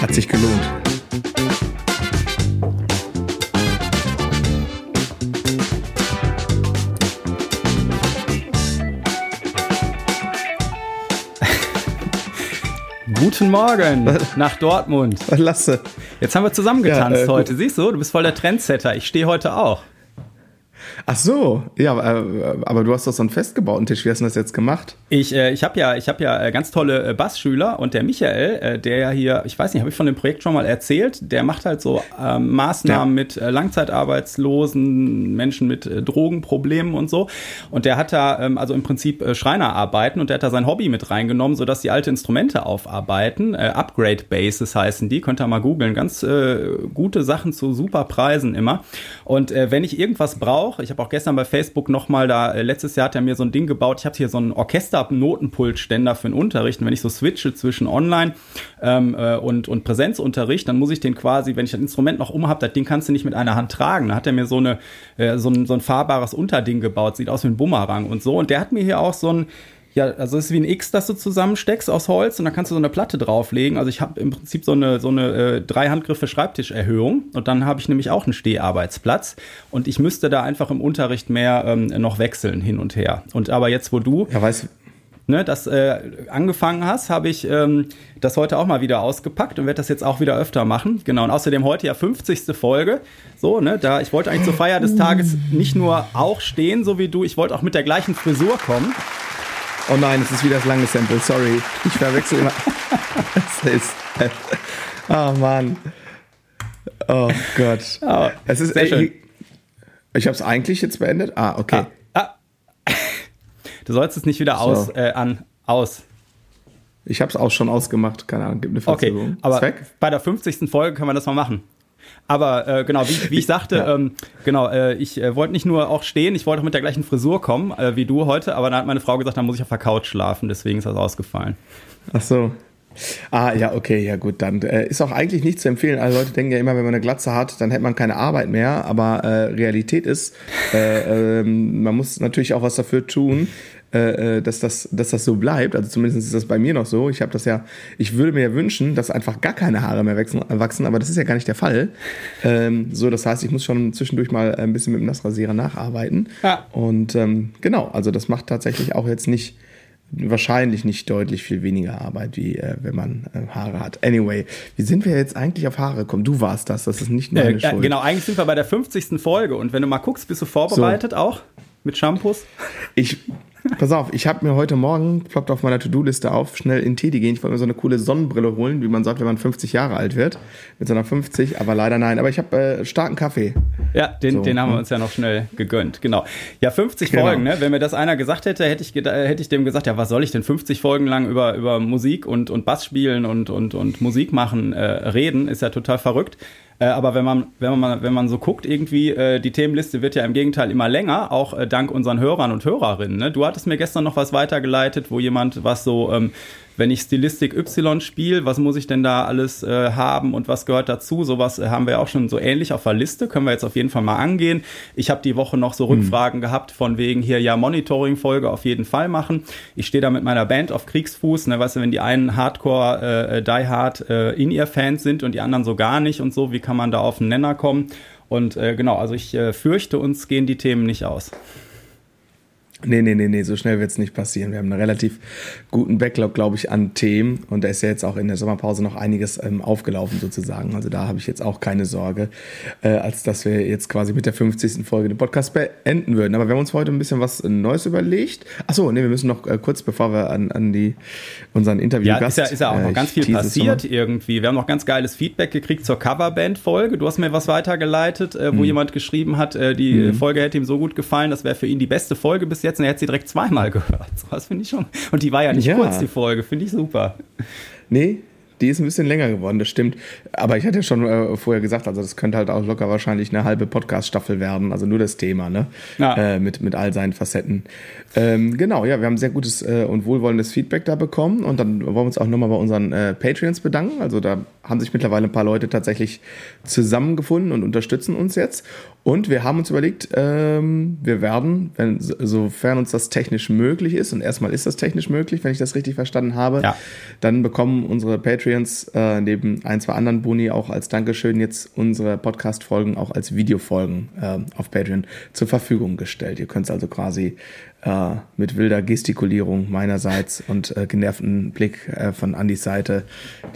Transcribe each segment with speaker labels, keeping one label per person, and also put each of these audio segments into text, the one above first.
Speaker 1: Hat sich gelohnt.
Speaker 2: Guten Morgen nach Dortmund.
Speaker 1: Lasse.
Speaker 2: Jetzt haben wir zusammen getanzt
Speaker 1: Ja, äh,
Speaker 2: heute. Siehst du, du bist voll der Trendsetter. Ich stehe heute auch.
Speaker 1: Ach so, ja, äh, aber du hast doch so einen festgebauten Tisch. Wie hast du das jetzt gemacht?
Speaker 2: Ich, äh, ich habe ja, ich hab ja äh, ganz tolle äh, Bassschüler und der Michael, äh, der ja hier, ich weiß nicht, habe ich von dem Projekt schon mal erzählt, der macht halt so ähm, Maßnahmen
Speaker 1: Ja.
Speaker 2: mit äh, Langzeitarbeitslosen, Menschen mit äh, Drogenproblemen und so. Und der hat da ähm, also im Prinzip äh, Schreinerarbeiten und der hat da sein Hobby mit reingenommen, sodass die alte Instrumente aufarbeiten. Äh, Upgrade Bases heißen die, könnt ihr mal googeln. Ganz äh, gute Sachen zu super Preisen immer. Und äh, wenn ich irgendwas brauche, ich habe auch gestern bei Facebook nochmal da, äh, letztes Jahr hat er mir so ein Ding gebaut, ich habe hier so einen Orchester-Notenpultständer für den Unterricht. Und wenn ich so switche zwischen Online ähm, äh, und, und Präsenzunterricht, dann muss ich den quasi, wenn ich das Instrument noch um habe, das Ding kannst du nicht mit einer Hand tragen. Da hat er mir so, eine, äh, so, ein, so ein fahrbares Unterding gebaut, sieht aus wie ein Bumerang und so. Und der hat mir hier auch so ein ja, also es ist wie ein X, das du zusammensteckst aus Holz und dann kannst du so eine Platte drauflegen. Also ich habe im Prinzip so eine, so eine äh, drei Handgriffe Schreibtischerhöhung und dann habe ich nämlich auch einen Steharbeitsplatz und ich müsste da einfach im Unterricht mehr ähm, noch wechseln hin und her. Und aber jetzt, wo du
Speaker 1: Ja, weißt
Speaker 2: ne, das äh, angefangen hast, habe ich ähm, das heute auch mal wieder ausgepackt und werde das jetzt auch wieder öfter machen. Genau, und außerdem heute ja 50. Folge. So, ne, da ich wollte eigentlich zur Feier des Tages nicht nur auch stehen, so wie du, ich wollte auch mit der gleichen Frisur kommen.
Speaker 1: Oh nein, es ist wieder das lange Sample, sorry. Ich verwechsel immer. Es ist. Oh Mann. Oh Gott.
Speaker 2: Aber
Speaker 1: es ist
Speaker 2: sehr schön.
Speaker 1: Ich, ich habe es eigentlich jetzt beendet. Ah, okay.
Speaker 2: Ah. Du sollst es nicht wieder aus,
Speaker 1: So.
Speaker 2: äh, an, aus.
Speaker 1: Ich habe es auch schon ausgemacht. Keine Ahnung, gibt eine
Speaker 2: Okay,
Speaker 1: Verzögerung.
Speaker 2: aber
Speaker 1: Ist weg?
Speaker 2: bei der 50. Folge können wir das mal machen. Aber äh, genau, wie, wie ich sagte,
Speaker 1: Ja.
Speaker 2: ähm, genau, äh, ich äh, wollte nicht nur auch stehen, ich wollte auch mit der gleichen Frisur kommen äh, wie du heute, aber dann hat meine Frau gesagt, dann muss ich auf der Couch schlafen, deswegen ist das ausgefallen.
Speaker 1: Ach so. Ah, ja, okay, ja gut, dann äh, ist auch eigentlich nicht zu empfehlen. Also Leute denken ja immer, wenn man eine Glatze hat, dann hätte man keine Arbeit mehr. Aber äh, Realität ist, äh, ähm, man muss natürlich auch was dafür tun, äh, äh, dass, das, dass das so bleibt. Also zumindest ist das bei mir noch so. Ich habe das ja, ich würde mir ja wünschen, dass einfach gar keine Haare mehr wachsen, wachsen aber das ist ja gar nicht der Fall. Ähm, so, das heißt, ich muss schon zwischendurch mal ein bisschen mit dem Nassrasierer nacharbeiten.
Speaker 2: Ja.
Speaker 1: Und ähm, genau, also das macht tatsächlich auch jetzt nicht wahrscheinlich nicht deutlich viel weniger Arbeit, wie äh, wenn man äh, Haare hat. Anyway, wie sind wir jetzt eigentlich auf Haare gekommen? Du warst das, das ist nicht meine
Speaker 2: Äh,
Speaker 1: Schuld.
Speaker 2: genau, eigentlich sind wir bei der 50. Folge und wenn du mal guckst, bist du vorbereitet auch mit Shampoos?
Speaker 1: Ich, pass auf, ich habe mir heute Morgen, ploppt auf meiner To-Do-Liste auf, schnell in Teddy gehen. Ich wollte mir so eine coole Sonnenbrille holen, wie man sagt, wenn man 50 Jahre alt wird. Mit so einer 50, aber leider nein. Aber ich habe äh, starken Kaffee.
Speaker 2: Ja, den,
Speaker 1: So,
Speaker 2: den haben wir uns ja noch schnell gegönnt. Genau. Ja, 50
Speaker 1: Genau.
Speaker 2: Folgen, ne? Wenn mir das einer gesagt hätte, hätte ich, hätte ich dem gesagt, ja, was soll ich denn 50 Folgen lang über, über Musik und, und Bass spielen und, und, und Musik machen äh, reden? Ist ja total verrückt. Äh, aber wenn man, wenn man, wenn man so guckt, irgendwie, äh, die Themenliste wird ja im Gegenteil immer länger, auch äh, dank unseren Hörern und Hörerinnen. Ne? Du hattest mir gestern noch was weitergeleitet, wo jemand was so, ähm, wenn ich Stilistik Y spiele, was muss ich denn da alles äh, haben und was gehört dazu? Sowas äh, haben wir auch schon so ähnlich auf der Liste, können wir jetzt auf jeden Fall mal angehen. Ich habe die Woche noch so Rückfragen gehabt von wegen hier, ja, Monitoring-Folge auf jeden Fall machen. Ich stehe da mit meiner Band auf Kriegsfuß, ne, weißt du, wenn die einen Hardcore, äh, Die Hard äh, In-Ear-Fans sind und die anderen so gar nicht und so, wie kann man da auf den Nenner kommen? Und äh, genau, also ich äh, fürchte, uns gehen die Themen nicht aus.
Speaker 1: Nee, nee, nee, nee, so schnell wird's nicht passieren. Wir haben einen relativ guten Backlog, glaube ich, an Themen. Und da ist ja jetzt auch in der Sommerpause noch einiges ähm, aufgelaufen sozusagen. Also da habe ich jetzt auch keine Sorge, äh, als dass wir jetzt quasi mit der 50. Folge den Podcast beenden würden. Aber wir haben uns heute ein bisschen was Neues überlegt. Achso, nee, wir müssen noch äh, kurz, bevor wir an, an die, unseren
Speaker 2: Ja,
Speaker 1: Interviewgast...
Speaker 2: ist ja, ist ja auch
Speaker 1: äh,
Speaker 2: noch ganz viel
Speaker 1: es
Speaker 2: passiert irgendwie. Wir haben noch ganz geiles Feedback gekriegt zur Coverband-Folge. Du hast mir was weitergeleitet, äh,
Speaker 1: Mhm.
Speaker 2: wo jemand geschrieben hat, äh, die äh, Folge hätte ihm so gut gefallen, das wäre für ihn die beste Folge bis jetzt und er hätte sie direkt zweimal gehört. So, das finde ich schon. Und die war ja nicht
Speaker 1: Ja.
Speaker 2: kurz, die Folge, finde ich super.
Speaker 1: Nee, die ist ein bisschen länger geworden, das stimmt. Aber ich hatte ja schon äh, vorher gesagt, also das könnte halt auch locker wahrscheinlich eine halbe Podcast-Staffel werden, also nur das Thema, ne?
Speaker 2: Ja.
Speaker 1: Äh, mit, mit all seinen Facetten. Ähm, genau, ja, wir haben sehr gutes äh, und wohlwollendes Feedback da bekommen und dann wollen wir uns auch nochmal bei unseren äh, Patreons bedanken. Also da haben sich mittlerweile ein paar Leute tatsächlich zusammengefunden und unterstützen uns jetzt. Und wir haben uns überlegt, ähm, wir werden, wenn, sofern uns das technisch möglich ist, und erstmal ist das technisch möglich, wenn ich das richtig verstanden habe, ja. dann bekommen unsere Patreons äh, neben ein, zwei anderen Boni auch als Dankeschön jetzt unsere Podcast-Folgen auch als Videofolgen äh, auf Patreon zur Verfügung gestellt. Ihr könnt es also quasi äh, mit wilder Gestikulierung meinerseits und äh, genervten Blick äh, von Andys Seite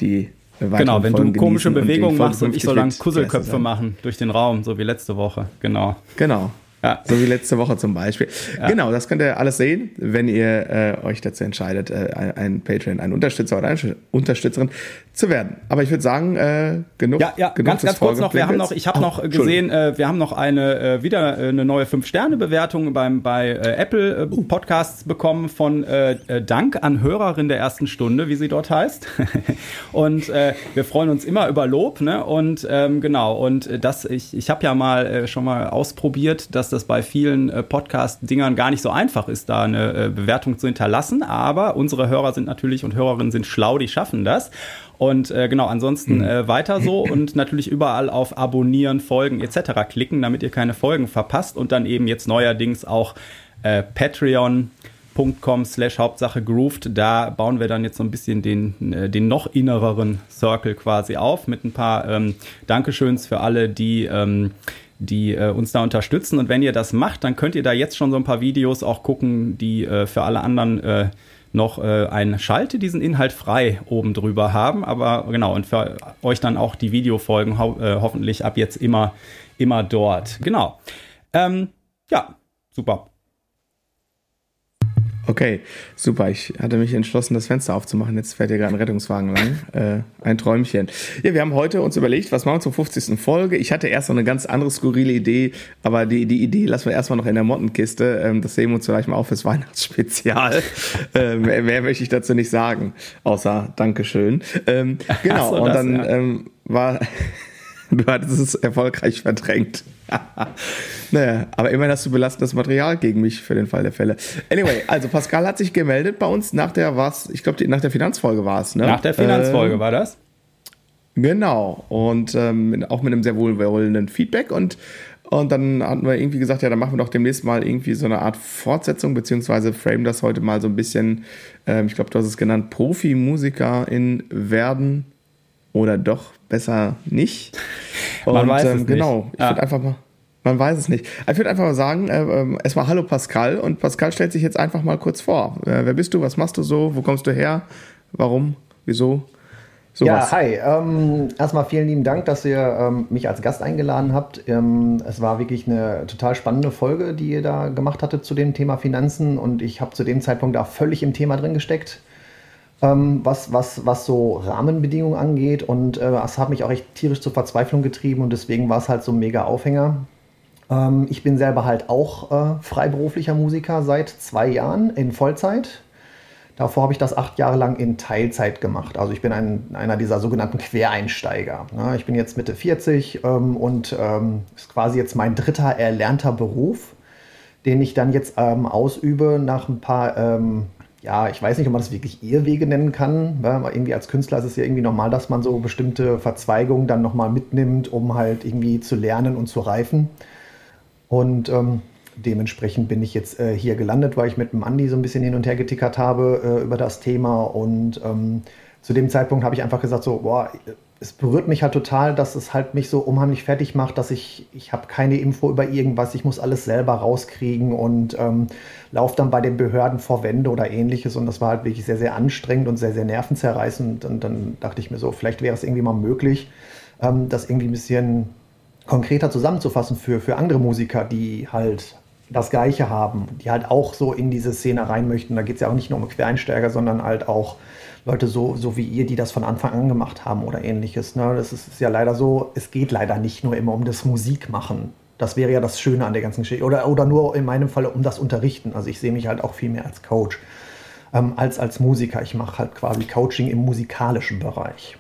Speaker 1: die
Speaker 2: Genau, wenn Folgen du komische Bewegungen machst und ich soll dann Kusselköpfe machen durch den Raum, so wie letzte Woche. Genau.
Speaker 1: Genau. Ja. So wie letzte Woche zum Beispiel. Ja. Genau, das könnt ihr alles sehen, wenn ihr äh, euch dazu entscheidet, äh, ein Patreon, ein Unterstützer oder eine Unterstützerin zu werden. Aber ich würde sagen, äh, genug.
Speaker 2: Ja, ja, genug ganz, ganz kurz noch. Wir haben noch, ich habe oh, noch gesehen, äh, wir haben noch eine äh, wieder äh, eine neue 5-Sterne-Bewertung beim bei äh, Apple äh, Podcasts bekommen von äh, äh, Dank an Hörerin der ersten Stunde, wie sie dort heißt. und äh, wir freuen uns immer über Lob, ne? Und ähm, genau. Und äh, das, ich, ich habe ja mal äh, schon mal ausprobiert, dass das bei vielen äh, Podcast-Dingern gar nicht so einfach ist, da eine äh, Bewertung zu hinterlassen. Aber unsere Hörer sind natürlich und Hörerinnen sind schlau, die schaffen das. Und äh, genau, ansonsten hm. äh, weiter so und natürlich überall auf Abonnieren, Folgen etc. klicken, damit ihr keine Folgen verpasst und dann eben jetzt neuerdings auch äh, Patreon.com slash Hauptsache Grooved. Da bauen wir dann jetzt so ein bisschen den, äh, den noch innereren Circle quasi auf mit ein paar ähm, Dankeschöns für alle, die ähm, die äh, uns da unterstützen. Und wenn ihr das macht, dann könnt ihr da jetzt schon so ein paar Videos auch gucken, die äh, für alle anderen äh, noch äh, ein Schalte diesen Inhalt frei oben drüber haben. Aber genau, und für euch dann auch die Videofolgen ho äh, hoffentlich ab jetzt immer, immer dort. Genau. Ähm, ja, super.
Speaker 1: Okay, super. Ich hatte mich entschlossen, das Fenster aufzumachen. Jetzt fährt hier gerade ein Rettungswagen lang. Äh, ein Träumchen. Ja, wir haben heute uns überlegt, was machen wir zur 50. Folge. Ich hatte erst noch eine ganz andere skurrile Idee, aber die, die Idee lassen wir erstmal noch in der Mottenkiste. Ähm, das sehen wir uns vielleicht mal auf fürs Weihnachtsspezial. ähm, mehr, mehr, möchte ich dazu nicht sagen, außer Dankeschön. Ähm, genau, so, und das, dann ja. ähm, war du hattest es erfolgreich verdrängt. naja, aber immerhin hast du belastendes Material gegen mich für den Fall der Fälle. Anyway, also Pascal hat sich gemeldet bei uns nach der, was, ich glaube, nach der Finanzfolge war es, ne?
Speaker 2: Nach der Finanzfolge ähm, war das?
Speaker 1: Genau. Und ähm, auch mit einem sehr wohlwollenden Feedback und und dann hatten wir irgendwie gesagt, ja, dann machen wir doch demnächst mal irgendwie so eine Art Fortsetzung, beziehungsweise frame das heute mal so ein bisschen, ähm, ich glaube, du hast es genannt, Profimusiker in werden oder doch besser nicht.
Speaker 2: Und, man weiß ähm, es genau,
Speaker 1: nicht. ich würde einfach mal, man weiß es nicht. Ich würde einfach mal sagen, äh, äh, erstmal Hallo Pascal und Pascal stellt sich jetzt einfach mal kurz vor. Äh, wer bist du? Was machst du so? Wo kommst du her? Warum? Wieso?
Speaker 3: Sowas. Ja, hi. Ähm, erstmal vielen lieben Dank, dass ihr ähm, mich als Gast eingeladen habt. Ähm, es war wirklich eine total spannende Folge, die ihr da gemacht hattet zu dem Thema Finanzen und ich habe zu dem Zeitpunkt da völlig im Thema drin gesteckt ähm, was, was, was so Rahmenbedingungen angeht. Und äh, das hat mich auch echt tierisch zur Verzweiflung getrieben und deswegen war es halt so ein mega Aufhänger. Ähm, ich bin selber halt auch äh, freiberuflicher Musiker seit zwei Jahren in Vollzeit. Davor habe ich das acht Jahre lang in Teilzeit gemacht. Also ich bin ein, einer dieser sogenannten Quereinsteiger. Ne? Ich bin jetzt Mitte 40 ähm, und ähm, ist quasi jetzt mein dritter erlernter Beruf, den ich dann jetzt ähm, ausübe nach ein paar ähm, ja, ich weiß nicht, ob man das wirklich Irrwege nennen kann. Weil irgendwie als Künstler ist es ja irgendwie normal, dass man so bestimmte Verzweigungen dann nochmal mitnimmt, um halt irgendwie zu lernen und zu reifen. Und ähm, dementsprechend bin ich jetzt äh, hier gelandet, weil ich mit dem Andi so ein bisschen hin und her getickert habe äh, über das Thema. Und ähm, zu dem Zeitpunkt habe ich einfach gesagt, so, boah, es berührt mich halt total, dass es halt mich so unheimlich fertig macht, dass ich, ich habe keine Info über irgendwas, ich muss alles selber rauskriegen und ähm, laufe dann bei den Behörden vor Wände oder ähnliches und das war halt wirklich sehr, sehr anstrengend und sehr, sehr nervenzerreißend und dann dachte ich mir so, vielleicht wäre es irgendwie mal möglich, ähm, das irgendwie ein bisschen konkreter zusammenzufassen für, für andere Musiker, die halt das Gleiche haben, die halt auch so in diese Szene rein möchten. Da geht es ja auch nicht nur um Quereinsteiger, sondern halt auch Leute so, so wie ihr, die das von Anfang an gemacht haben oder ähnliches. Ne? Das ist, ist ja leider so, es geht leider nicht nur immer um das Musikmachen. Das wäre ja das Schöne an der ganzen Geschichte. Oder, oder nur in meinem Fall um das Unterrichten. Also ich sehe mich halt auch viel mehr als Coach ähm, als als Musiker. Ich mache halt quasi Coaching im musikalischen Bereich.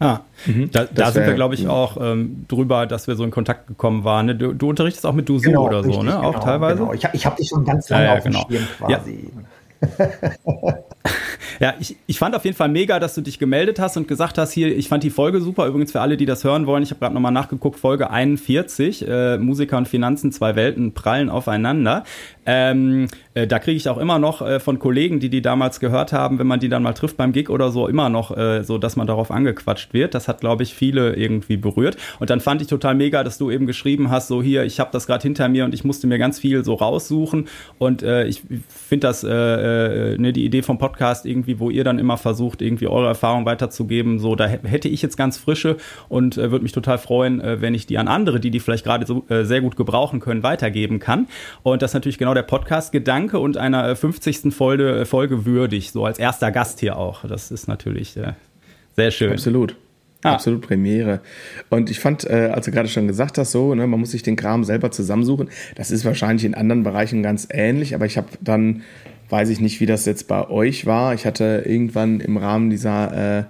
Speaker 2: Ah, mhm. da, da sind wir, glaube ich, auch ähm, drüber, dass wir so in Kontakt gekommen waren. Ne? Du, du, unterrichtest auch mit Dusu genau, oder so, richtig, ne? Genau, auch teilweise.
Speaker 3: Genau. Ich, ich habe dich schon ganz lange ja, ja, auf dem genau. Schirm quasi. Ja.
Speaker 2: Ich, ich fand auf jeden Fall mega, dass du dich gemeldet hast und gesagt hast, hier, ich fand die Folge super. Übrigens für alle, die das hören wollen, ich habe gerade nochmal nachgeguckt, Folge 41, äh, Musiker und Finanzen, zwei Welten prallen aufeinander. Ähm, äh, da kriege ich auch immer noch äh, von Kollegen, die die damals gehört haben, wenn man die dann mal trifft beim Gig oder so, immer noch äh, so, dass man darauf angequatscht wird. Das hat, glaube ich, viele irgendwie berührt. Und dann fand ich total mega, dass du eben geschrieben hast, so hier, ich habe das gerade hinter mir und ich musste mir ganz viel so raussuchen. Und äh, ich finde das, äh, ne, die Idee vom Podcast irgendwie, wo ihr dann immer versucht, irgendwie eure Erfahrung weiterzugeben, so, da hätte ich jetzt ganz frische und äh, würde mich total freuen, äh, wenn ich die an andere, die die vielleicht gerade so äh, sehr gut gebrauchen können, weitergeben kann. Und das ist natürlich genau der Podcast-Gedanke und einer 50. Äh, Folge, äh, Folge würdig, so als erster Gast hier auch. Das ist natürlich äh, sehr schön.
Speaker 1: Absolut. Ah. Absolut Premiere. Und ich fand, äh, als du gerade schon gesagt hast, so, ne, man muss sich den Kram selber zusammensuchen. Das ist wahrscheinlich in anderen Bereichen ganz ähnlich, aber ich habe dann, weiß ich nicht, wie das jetzt bei euch war. Ich hatte irgendwann im Rahmen dieser äh,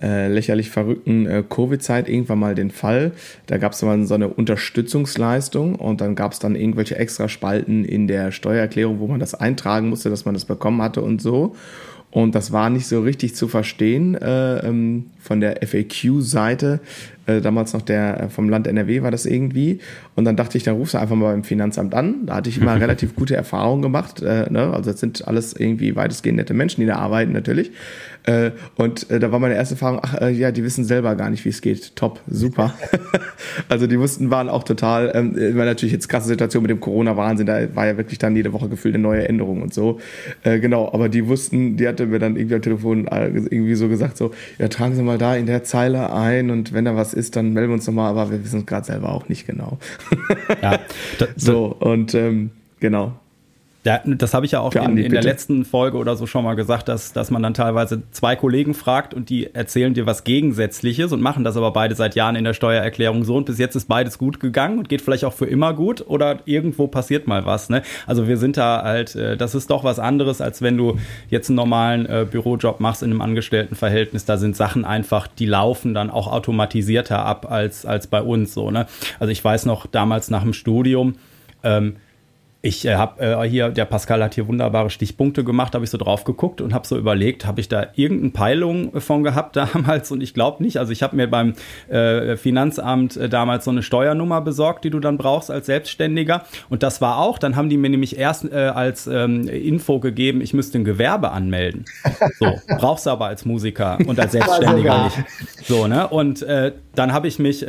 Speaker 1: äh, lächerlich verrückten äh, Covid-Zeit irgendwann mal den Fall. Da gab es mal so eine Unterstützungsleistung und dann gab es dann irgendwelche extra Spalten in der Steuererklärung, wo man das eintragen musste, dass man das bekommen hatte und so. Und das war nicht so richtig zu verstehen äh, ähm, von der FAQ-Seite. Äh, damals noch der äh, vom Land NRW war das irgendwie. Und dann dachte ich, dann rufst du einfach mal beim Finanzamt an. Da hatte ich immer relativ gute Erfahrungen gemacht. Äh, ne? Also das sind alles irgendwie weitestgehend nette Menschen, die da arbeiten natürlich. Äh, und äh, da war meine erste Erfahrung, ach äh, ja, die wissen selber gar nicht, wie es geht. Top, super. also die wussten, waren auch total, ähm, war natürlich jetzt krasse Situation mit dem Corona-Wahnsinn, da war ja wirklich dann jede Woche gefühlt eine neue Änderung und so. Äh, genau, aber die wussten, die hatte mir dann irgendwie am Telefon äh, irgendwie so gesagt, so, ja, tragen Sie mal da in der Zeile ein und wenn da was ist, dann melden wir uns nochmal, aber wir wissen es gerade selber auch nicht genau. ja. so, und ähm, genau.
Speaker 2: Ja, das habe ich ja auch in, Andi, in, der letzten Folge oder so schon mal gesagt, dass, dass man dann teilweise zwei Kollegen fragt und die erzählen dir was Gegensätzliches und machen das aber beide seit Jahren in der Steuererklärung so und bis jetzt ist beides gut gegangen und geht vielleicht auch für immer gut oder irgendwo passiert mal was. Ne? Also wir sind da halt, äh, das ist doch was anderes, als wenn du jetzt einen normalen äh, Bürojob machst in einem Angestelltenverhältnis. Da sind Sachen einfach, die laufen dann auch automatisierter ab als, als bei uns so. Ne? Also ich weiß noch damals nach dem Studium, ähm, ich äh, habe äh, hier, der Pascal hat hier wunderbare Stichpunkte gemacht, habe ich so drauf geguckt und habe so überlegt, habe ich da irgendeine Peilung von gehabt damals und ich glaube nicht. Also ich habe mir beim äh, Finanzamt äh, damals so eine Steuernummer besorgt, die du dann brauchst als Selbstständiger und das war auch, dann haben die mir nämlich erst äh, als ähm, Info gegeben, ich müsste ein Gewerbe anmelden. So, brauchst du aber als Musiker und als Selbstständiger nicht. So, ne? Und äh, dann habe ich mich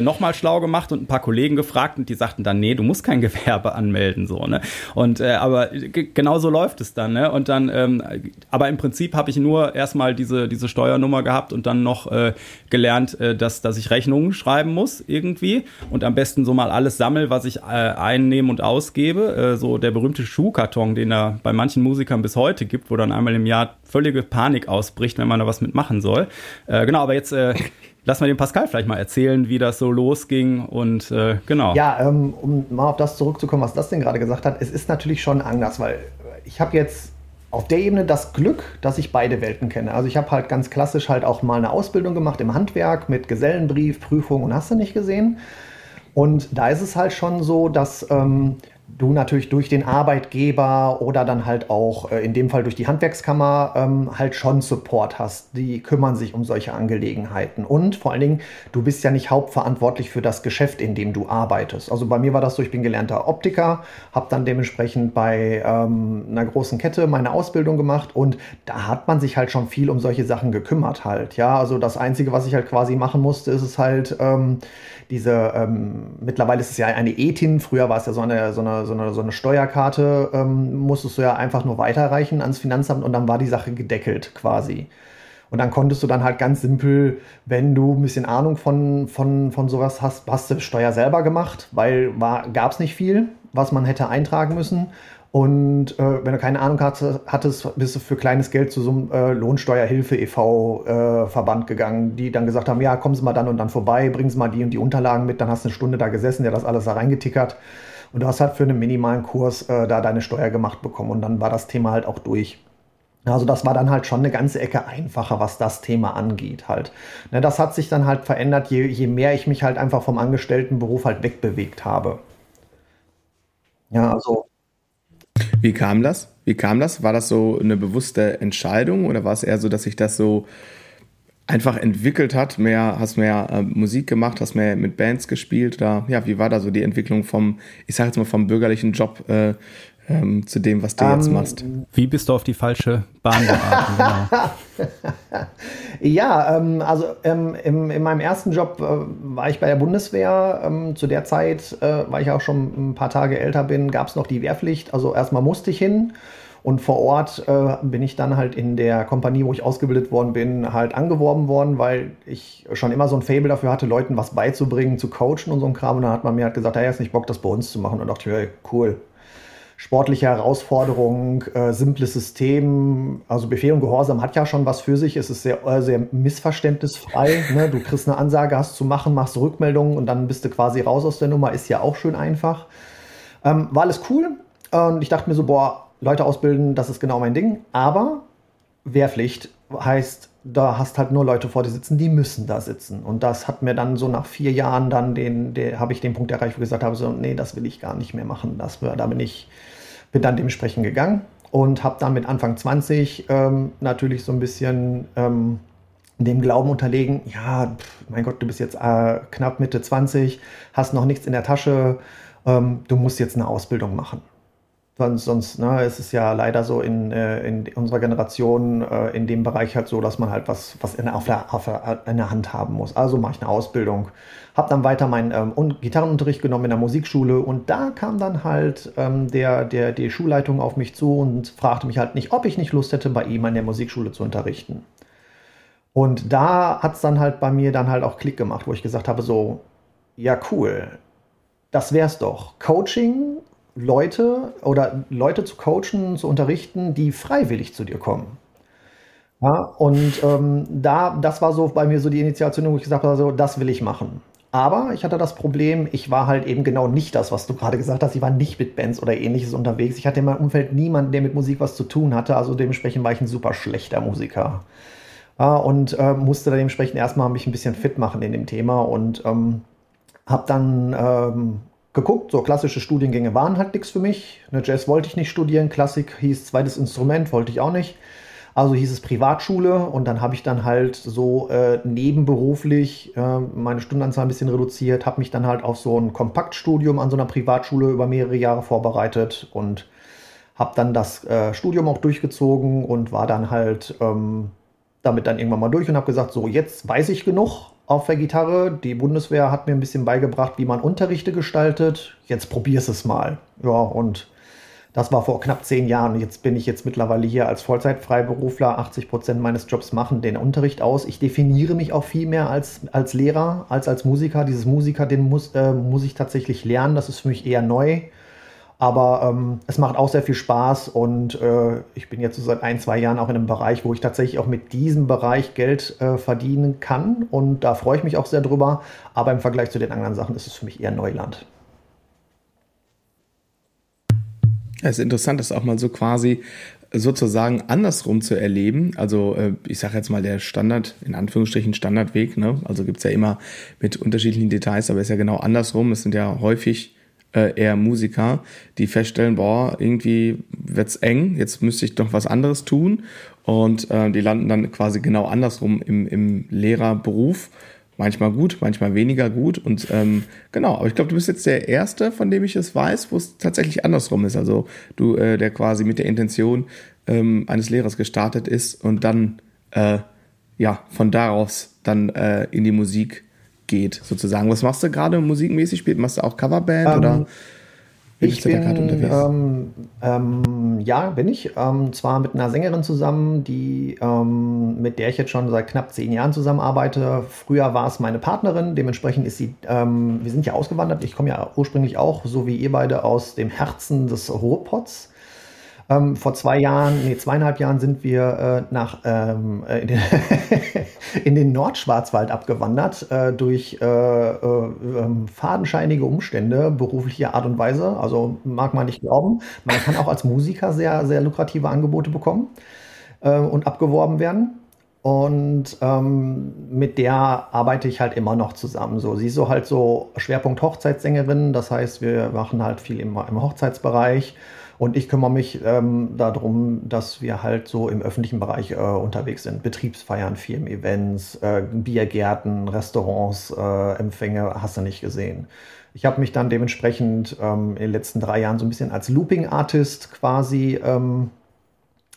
Speaker 2: nochmal schlau gemacht und ein paar Kollegen gefragt und die sagten dann, nee, du musst kein Gewerbe anmelden, so, ne? Und äh, aber genau so läuft es dann, ne? Und dann, ähm, aber im Prinzip habe ich nur erstmal diese, diese Steuernummer gehabt und dann noch äh, gelernt, äh, dass, dass ich Rechnungen schreiben muss irgendwie und am besten so mal alles sammel, was ich äh, einnehme und ausgebe. Äh, so der berühmte Schuhkarton, den er bei manchen Musikern bis heute gibt, wo dann einmal im Jahr völlige Panik ausbricht, wenn man da was mitmachen soll. Äh, genau, aber jetzt äh, lass mal den Pascal vielleicht mal erzählen, wie das so losging und äh, genau.
Speaker 3: Ja, ähm, um mal auf das zurückzukommen, was das denn gerade gesagt hat, es ist natürlich schon anders, weil ich habe jetzt auf der Ebene das Glück, dass ich beide Welten kenne. Also ich habe halt ganz klassisch halt auch mal eine Ausbildung gemacht im Handwerk mit Gesellenbrief, Prüfung und hast du nicht gesehen. Und da ist es halt schon so, dass ähm, du natürlich durch den Arbeitgeber oder dann halt auch äh, in dem Fall durch die Handwerkskammer ähm, halt schon Support hast. Die kümmern sich um solche Angelegenheiten. Und vor allen Dingen, du bist ja nicht hauptverantwortlich für das Geschäft, in dem du arbeitest. Also bei mir war das so, ich bin gelernter Optiker, habe dann dementsprechend bei ähm, einer großen Kette meine Ausbildung gemacht und da hat man sich halt schon viel um solche Sachen gekümmert halt. Ja, also das Einzige, was ich halt quasi machen musste, ist es halt ähm, diese, ähm, mittlerweile ist es ja eine ETIN, früher war es ja so eine, so eine, so eine, so eine Steuerkarte, ähm, musstest du ja einfach nur weiterreichen ans Finanzamt und dann war die Sache gedeckelt quasi. Und dann konntest du dann halt ganz simpel, wenn du ein bisschen Ahnung von, von, von sowas hast, hast du Steuer selber gemacht, weil gab es nicht viel, was man hätte eintragen müssen. Und äh, wenn du keine Ahnung hattest, bist du für kleines Geld zu so einem äh, Lohnsteuerhilfe e.V. Äh, Verband gegangen, die dann gesagt haben, ja, kommen Sie mal dann und dann vorbei, bringen Sie mal die und die Unterlagen mit, dann hast du eine Stunde da gesessen, der das alles da reingetickert. Und du hast halt für einen minimalen Kurs äh, da deine Steuer gemacht bekommen und dann war das Thema halt auch durch. Also das war dann halt schon eine ganze Ecke einfacher, was das Thema angeht halt. Ne, das hat sich dann halt verändert, je, je mehr ich mich halt einfach vom Angestelltenberuf halt wegbewegt habe. Ja, also
Speaker 1: Wie kam das? Wie kam das? War das so eine bewusste Entscheidung oder war es eher so, dass sich das so einfach entwickelt hat? Mehr, hast mehr äh, Musik gemacht, hast mehr mit Bands gespielt oder ja, wie war da so die Entwicklung vom, ich sage jetzt mal vom bürgerlichen Job äh, ähm, zu dem, was du um, jetzt ähm, machst?
Speaker 2: Wie bist du auf die falsche Bahn geraten? genau.
Speaker 3: ja, ähm, also ähm, im, in meinem ersten Job äh, war ich bei der Bundeswehr. Ähm, zu der Zeit, äh, weil ich auch schon ein paar Tage älter bin, gab es noch die Wehrpflicht. Also erstmal musste ich hin. Und vor Ort äh, bin ich dann halt in der Kompanie, wo ich ausgebildet worden bin, halt angeworben worden, weil ich schon immer so ein Fable dafür hatte, Leuten was beizubringen, zu coachen und so ein Kram. Und dann hat man mir halt gesagt, hey, hast nicht Bock, das bei uns zu machen. Und dachte ich, hey, cool, sportliche Herausforderung, äh, simples System. Also Befehl und Gehorsam hat ja schon was für sich. Es ist sehr, äh, sehr missverständnisfrei. Ne? Du kriegst eine Ansage, hast zu machen, machst Rückmeldungen und dann bist du quasi raus aus der Nummer. Ist ja auch schön einfach. Ähm, war alles cool. Und ich dachte mir so, boah, Leute ausbilden, das ist genau mein Ding. Aber Wehrpflicht heißt, da hast halt nur Leute vor dir sitzen, die müssen da sitzen. Und das hat mir dann so nach vier Jahren dann den, den habe ich den Punkt erreicht, wo ich gesagt habe, so, nee, das will ich gar nicht mehr machen. Das, da bin ich bin dann dementsprechend gegangen und habe dann mit Anfang 20 ähm, natürlich so ein bisschen ähm, dem Glauben unterlegen, ja, pff, mein Gott, du bist jetzt äh, knapp Mitte 20, hast noch nichts in der Tasche, ähm, du musst jetzt eine Ausbildung machen. Sonst, sonst ne, es ist ja leider so in, äh, in unserer Generation äh, in dem Bereich halt so, dass man halt was, was in, auf, der, auf der, in der Hand haben muss. Also mache ich eine Ausbildung. Habe dann weiter meinen ähm, Gitarrenunterricht genommen in der Musikschule und da kam dann halt ähm, der, der, die Schulleitung auf mich zu und fragte mich halt nicht, ob ich nicht Lust hätte, bei ihm an der Musikschule zu unterrichten. Und da hat es dann halt bei mir dann halt auch Klick gemacht, wo ich gesagt habe, so, ja cool, das wär's doch. Coaching Leute oder Leute zu coachen, zu unterrichten, die freiwillig zu dir kommen. Ja, und ähm, da, das war so bei mir so die Initiation, wo ich gesagt habe, so, das will ich machen. Aber ich hatte das Problem, ich war halt eben genau nicht das, was du gerade gesagt hast. Ich war nicht mit Bands oder ähnliches unterwegs. Ich hatte in meinem Umfeld niemanden, der mit Musik was zu tun hatte. Also dementsprechend war ich ein super schlechter Musiker. Ja, und äh, musste dementsprechend erstmal mich ein bisschen fit machen in dem Thema und ähm, habe dann ähm, geguckt, so klassische Studiengänge waren halt nichts für mich. Eine Jazz wollte ich nicht studieren, Klassik hieß zweites Instrument, wollte ich auch nicht. Also hieß es Privatschule und dann habe ich dann halt so äh, nebenberuflich äh, meine Stundenanzahl ein bisschen reduziert, habe mich dann halt auf so ein Kompaktstudium an so einer Privatschule über mehrere Jahre vorbereitet und habe dann das äh, Studium auch durchgezogen und war dann halt ähm, damit dann irgendwann mal durch und habe gesagt, so jetzt weiß ich genug, auf der Gitarre. Die Bundeswehr hat mir ein bisschen beigebracht, wie man Unterrichte gestaltet. Jetzt probier's es mal. Ja, und das war vor knapp zehn Jahren. Jetzt bin ich jetzt mittlerweile hier als Vollzeitfreiberufler. 80 Prozent meines Jobs machen den Unterricht aus. Ich definiere mich auch viel mehr als, als Lehrer, als als Musiker. Dieses Musiker, den muss, äh, muss ich tatsächlich lernen. Das ist für mich eher neu. Aber ähm, es macht auch sehr viel Spaß und äh, ich bin jetzt so seit ein, zwei Jahren auch in einem Bereich, wo ich tatsächlich auch mit diesem Bereich Geld äh, verdienen kann und da freue ich mich auch sehr drüber. Aber im Vergleich zu den anderen Sachen ist es für mich eher Neuland.
Speaker 1: Es ist interessant, das auch mal so quasi sozusagen andersrum zu erleben. Also äh, ich sage jetzt mal der Standard, in Anführungsstrichen Standardweg, ne? also gibt's ja immer mit unterschiedlichen Details, aber es ist ja genau andersrum. Es sind ja häufig äh, eher Musiker, die feststellen, boah, irgendwie wird's eng, jetzt müsste ich doch was anderes tun. Und äh, die landen dann quasi genau andersrum im, im Lehrerberuf. Manchmal gut, manchmal weniger gut. Und ähm, genau, aber ich glaube, du bist jetzt der Erste, von dem ich es weiß, wo es tatsächlich andersrum ist. Also du, äh, der quasi mit der Intention ähm, eines Lehrers gestartet ist und dann äh, ja von daraus dann äh, in die Musik geht, sozusagen. Was machst du gerade musikmäßig? Machst du auch Coverband ähm, oder?
Speaker 3: Ich bin, ähm, ähm, ja, bin ich. Ähm, zwar mit einer Sängerin zusammen, die, ähm, mit der ich jetzt schon seit knapp zehn Jahren zusammenarbeite. Früher war es meine Partnerin, dementsprechend ist sie, ähm, wir sind ja ausgewandert. Ich komme ja ursprünglich auch, so wie ihr beide, aus dem Herzen des Ruhrpots. Ähm, vor zwei Jahren, nee, zweieinhalb Jahren sind wir äh, nach ähm, äh, in, den in, den Nordschwarzwald abgewandert äh, durch äh, äh, ähm, fadenscheinige Umstände beruflicher Art und Weise. Also mag man nicht glauben. Man kann auch als Musiker sehr, sehr lukrative Angebote bekommen äh, und abgeworben werden. Und ähm, mit der arbeite ich halt immer noch zusammen. So, sie ist so halt so Schwerpunkt Hochzeitssängerin. Das heißt, wir machen halt viel im, im Hochzeitsbereich. Und ich kümmere mich ähm, darum, dass wir halt so im öffentlichen Bereich äh, unterwegs sind. Betriebsfeiern, Firmen-Events, äh, Biergärten, Restaurants, äh, Empfänge, hast du nicht gesehen. Ich habe mich dann dementsprechend ähm, in den letzten drei Jahren so ein bisschen als Looping-Artist quasi ähm,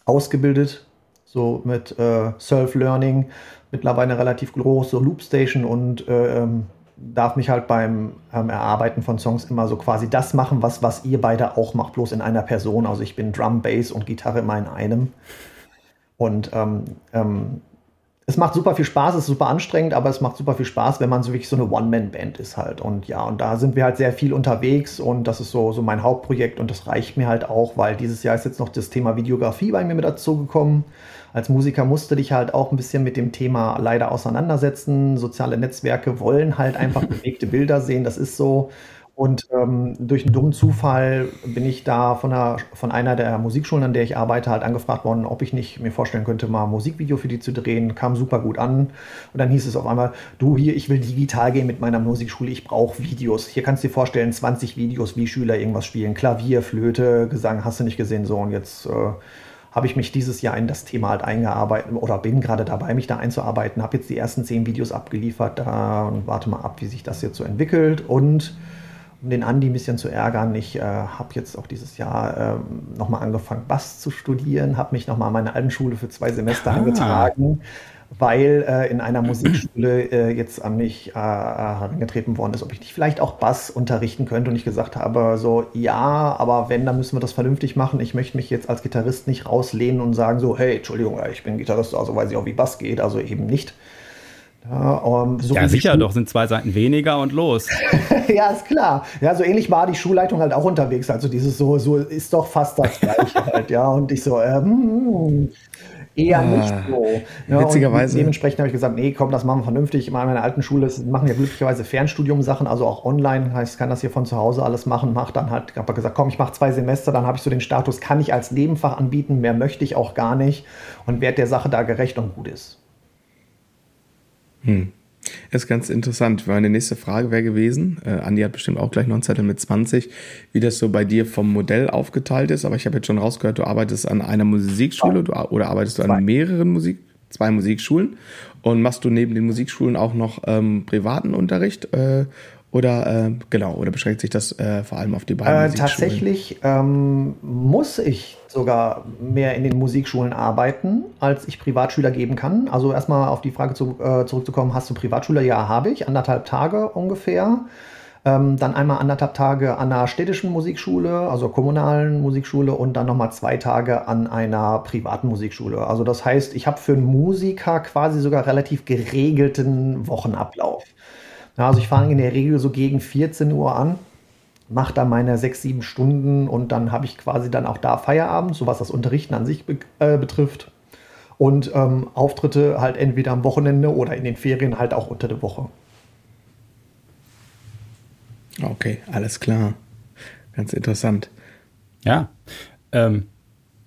Speaker 3: ausgebildet, so mit äh, Self-Learning, mittlerweile relativ groß, so Loopstation und äh, ähm, darf mich halt beim ähm, Erarbeiten von Songs immer so quasi das machen, was, was ihr beide auch macht, bloß in einer Person. Also ich bin Drum, Bass und Gitarre immer in einem. Und ähm, ähm, es macht super viel Spaß, es ist super anstrengend, aber es macht super viel Spaß, wenn man so wirklich so eine One-Man-Band ist halt. Und ja, und da sind wir halt sehr viel unterwegs und das ist so, so mein Hauptprojekt und das reicht mir halt auch, weil dieses Jahr ist jetzt noch das Thema Videografie bei mir mit dazu gekommen als Musiker musst du dich halt auch ein bisschen mit dem Thema leider auseinandersetzen. Soziale Netzwerke wollen halt einfach bewegte Bilder sehen, das ist so. Und ähm, durch einen dummen Zufall bin ich da von, einer, von einer der Musikschulen, an der ich arbeite, halt angefragt worden, ob ich nicht mir vorstellen könnte, mal ein Musikvideo für die zu drehen. Kam super gut an. Und dann hieß es auf einmal, du hier, ich will digital gehen mit meiner Musikschule, ich brauche Videos. Hier kannst du dir vorstellen, 20 Videos, wie Schüler irgendwas spielen. Klavier, Flöte, Gesang, hast du nicht gesehen, so. Und jetzt äh, habe ich mich dieses Jahr in das Thema halt eingearbeitet oder bin gerade dabei, mich da einzuarbeiten. Habe jetzt die ersten zehn Videos abgeliefert da und warte mal ab, wie sich das jetzt so entwickelt. Und um den Andi ein bisschen zu ärgern, ich äh, habe jetzt auch dieses Jahr äh, nochmal angefangen, Bass zu studieren, habe mich nochmal an meine alten Schule für zwei Semester ah. angetragen weil äh, in einer Musikschule äh, jetzt an mich äh, herangetreten worden ist, ob ich nicht vielleicht auch Bass unterrichten könnte. Und ich gesagt habe, so, ja, aber wenn, dann müssen wir das vernünftig machen. Ich möchte mich jetzt als Gitarrist nicht rauslehnen und sagen so, hey, Entschuldigung, ich bin Gitarrist, also weiß ich auch, wie Bass geht, also eben nicht.
Speaker 2: Ja, um, so ja sicher, doch sind zwei Seiten weniger und los.
Speaker 3: ja, ist klar. Ja, so ähnlich war die Schulleitung halt auch unterwegs. Also dieses so, so ist doch fast das Gleiche halt, ja. Und ich so, ähm, eher ah, nicht so.
Speaker 1: Ja, witzigerweise.
Speaker 3: Dementsprechend habe ich gesagt, nee, komm, das machen wir vernünftig. In meiner alten Schule machen ja glücklicherweise Fernstudium-Sachen, also auch online. Heißt, ich kann das hier von zu Hause alles machen. Mach dann halt, habe gesagt, komm, ich mache zwei Semester, dann habe ich so den Status, kann ich als Nebenfach anbieten, mehr möchte ich auch gar nicht und werde der Sache da gerecht und gut ist.
Speaker 1: Hm. Das ist ganz interessant. Meine nächste Frage wäre gewesen, äh, Andi hat bestimmt auch gleich noch einen Zettel mit 20, wie das so bei dir vom Modell aufgeteilt ist. Aber ich habe jetzt schon rausgehört, du arbeitest an einer Musikschule du, oder arbeitest du an mehreren Musik, zwei Musikschulen und machst du neben den Musikschulen auch noch ähm, privaten Unterricht äh, oder äh, genau, oder beschränkt sich das äh, vor allem auf die beiden?
Speaker 3: Äh, tatsächlich ähm, muss ich sogar mehr in den Musikschulen arbeiten, als ich Privatschüler geben kann. Also erstmal auf die Frage zu, äh, zurückzukommen, hast du Privatschüler? Ja, habe ich, anderthalb Tage ungefähr. Ähm, dann einmal anderthalb Tage an einer städtischen Musikschule, also kommunalen Musikschule und dann nochmal zwei Tage an einer privaten Musikschule. Also das heißt, ich habe für einen Musiker quasi sogar relativ geregelten Wochenablauf. Ja, also ich fange in der Regel so gegen 14 Uhr an, mache da meine sechs, sieben Stunden und dann habe ich quasi dann auch da Feierabend, so was das Unterrichten an sich be äh, betrifft. Und ähm, Auftritte halt entweder am Wochenende oder in den Ferien halt auch unter der Woche.
Speaker 1: Okay, alles klar. Ganz interessant.
Speaker 2: Ja. Ähm,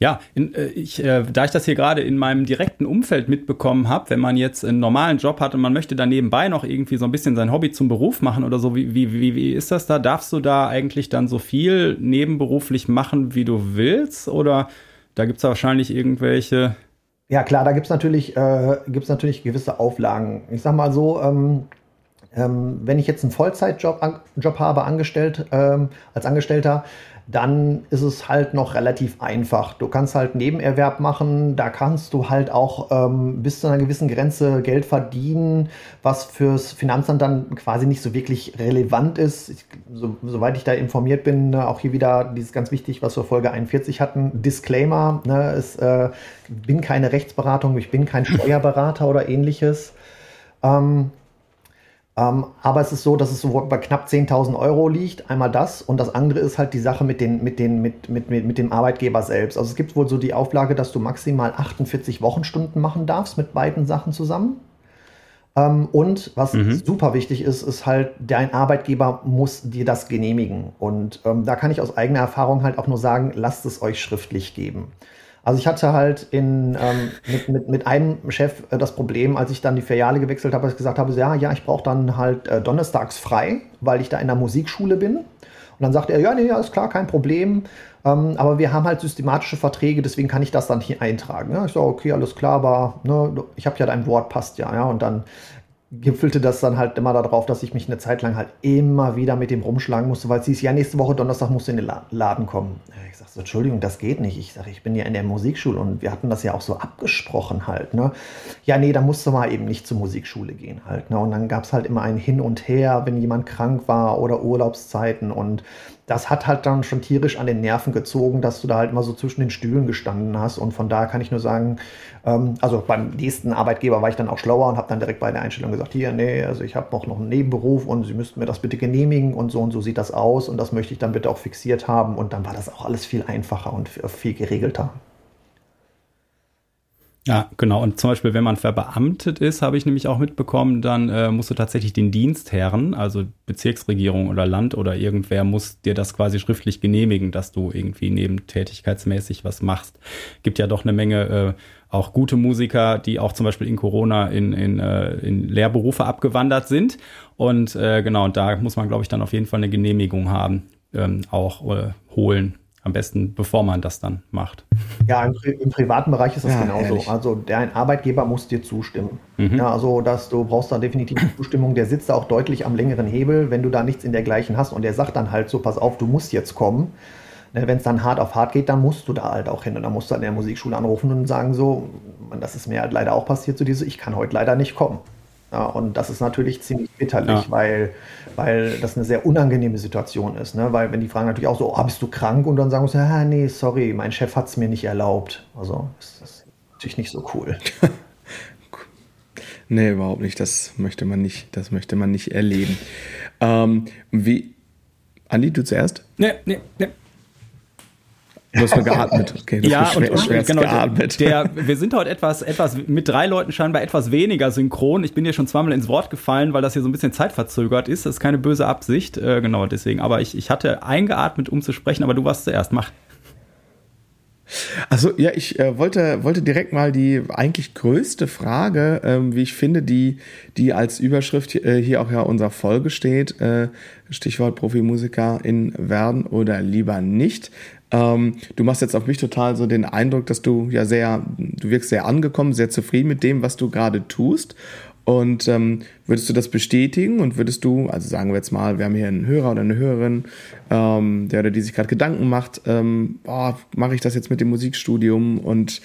Speaker 2: ja, in, äh, ich, äh, da ich das hier gerade in meinem direkten Umfeld mitbekommen habe, wenn man jetzt einen normalen Job hat und man möchte da nebenbei noch irgendwie so ein bisschen sein Hobby zum Beruf machen oder so, wie, wie, wie, wie ist das da? Darfst du da eigentlich dann so viel nebenberuflich machen, wie du willst? Oder da gibt es wahrscheinlich irgendwelche.
Speaker 3: Ja, klar, da gibt es natürlich, äh, natürlich gewisse Auflagen. Ich sag mal so, ähm, ähm, wenn ich jetzt einen Vollzeitjob an, Job habe, angestellt, ähm, als Angestellter, dann ist es halt noch relativ einfach. Du kannst halt Nebenerwerb machen, da kannst du halt auch ähm, bis zu einer gewissen Grenze Geld verdienen, was fürs Finanzamt dann quasi nicht so wirklich relevant ist. Ich, so, soweit ich da informiert bin, ne, auch hier wieder dieses ganz wichtig, was wir Folge 41 hatten, Disclaimer, ne, ist, äh, bin keine Rechtsberatung, ich bin kein Steuerberater oder ähnliches. Ähm, ähm, aber es ist so, dass es so bei knapp 10.000 Euro liegt. Einmal das und das andere ist halt die Sache mit, den, mit, den, mit, mit, mit, mit dem Arbeitgeber selbst. Also es gibt wohl so die Auflage, dass du maximal 48 Wochenstunden machen darfst mit beiden Sachen zusammen. Ähm, und was mhm. super wichtig ist, ist halt, dein Arbeitgeber muss dir das genehmigen. Und ähm, da kann ich aus eigener Erfahrung halt auch nur sagen, lasst es euch schriftlich geben. Also ich hatte halt in, ähm, mit, mit, mit einem Chef äh, das Problem, als ich dann die Filiale gewechselt habe, dass ich gesagt habe, ja, ja, ich brauche dann halt äh, donnerstags frei, weil ich da in der Musikschule bin. Und dann sagt er, ja, nee, ist klar, kein Problem. Ähm, aber wir haben halt systematische Verträge, deswegen kann ich das dann hier eintragen. Ja, ich sage, okay, alles klar, aber ne, ich habe ja dein Wort, passt ja. ja. Und dann gipfelte das dann halt immer darauf, dass ich mich eine Zeit lang halt immer wieder mit dem rumschlagen musste, weil es hieß, ja, nächste Woche Donnerstag musst du in den Laden kommen. Ich sage so, Entschuldigung, das geht nicht. Ich sage, ich bin ja in der Musikschule und wir hatten das ja auch so abgesprochen halt. Ne? Ja, nee, da musst du mal eben nicht zur Musikschule gehen halt. Ne? Und dann gab es halt immer ein Hin und Her, wenn jemand krank war oder Urlaubszeiten und das hat halt dann schon tierisch an den Nerven gezogen, dass du da halt immer so zwischen den Stühlen gestanden hast. Und von da kann ich nur sagen, ähm, also beim nächsten Arbeitgeber war ich dann auch schlauer und habe dann direkt bei der Einstellung gesagt, hier, nee, also ich habe noch, noch einen Nebenberuf und Sie müssten mir das bitte genehmigen und so und so sieht das aus und das möchte ich dann bitte auch fixiert haben. Und dann war das auch alles viel einfacher und viel geregelter.
Speaker 2: Ja, genau. Und zum Beispiel, wenn man verbeamtet ist, habe ich nämlich auch mitbekommen, dann äh, musst du tatsächlich den Dienstherren, also Bezirksregierung oder Land oder irgendwer, muss dir das quasi schriftlich genehmigen, dass du irgendwie nebentätigkeitsmäßig was machst. Gibt ja doch eine Menge äh, auch gute Musiker, die auch zum Beispiel in Corona in, in, äh, in Lehrberufe abgewandert sind. Und äh, genau, und da muss man, glaube ich, dann auf jeden Fall eine Genehmigung haben, ähm, auch äh, holen am besten, bevor man das dann macht.
Speaker 3: Ja, im, im privaten Bereich ist das ja, genauso. Ehrlich. Also der Arbeitgeber muss dir zustimmen. Mhm. Ja, also dass du brauchst da definitiv Zustimmung. Der sitzt da auch deutlich am längeren Hebel, wenn du da nichts in dergleichen hast und der sagt dann halt so, pass auf, du musst jetzt kommen. Ne, wenn es dann hart auf hart geht, dann musst du da halt auch hin und dann musst du an der Musikschule anrufen und sagen so, das ist mir halt leider auch passiert, so diese, ich kann heute leider nicht kommen. Ja, und das ist natürlich ziemlich bitterlich, ja. weil, weil das eine sehr unangenehme Situation ist. Ne? Weil wenn die fragen natürlich auch so, oh, bist du krank? Und dann sagen sie, ah, nee, sorry, mein Chef hat es mir nicht erlaubt. Also ist das natürlich nicht so cool.
Speaker 1: nee, überhaupt nicht. Das möchte man nicht, das möchte man nicht erleben. Ähm, wie, Andi, du zuerst?
Speaker 2: Nee, nee, nee.
Speaker 1: Du hast nur geatmet.
Speaker 2: Okay, ja, und, und genau, geatmet. Der, wir sind heute etwas, etwas mit drei Leuten scheinbar etwas weniger synchron. Ich bin dir schon zweimal ins Wort gefallen, weil das hier so ein bisschen zeitverzögert ist. Das ist keine böse Absicht. Äh, genau, deswegen. Aber ich, ich hatte eingeatmet, um zu sprechen, aber du warst zuerst. Mach.
Speaker 1: Also ja, ich äh, wollte, wollte direkt mal die eigentlich größte Frage, ähm, wie ich finde, die, die als Überschrift äh, hier auch ja unserer Folge steht, äh, Stichwort Profimusiker in werden oder lieber nicht. Ähm, du machst jetzt auf mich total so den Eindruck, dass du ja sehr, du wirkst sehr angekommen, sehr zufrieden mit dem, was du gerade tust. Und ähm, würdest du das bestätigen und würdest du, also sagen wir jetzt mal, wir haben hier einen Hörer oder eine Hörerin, ähm, der oder die sich gerade Gedanken macht, ähm, oh, mache ich das jetzt mit dem Musikstudium und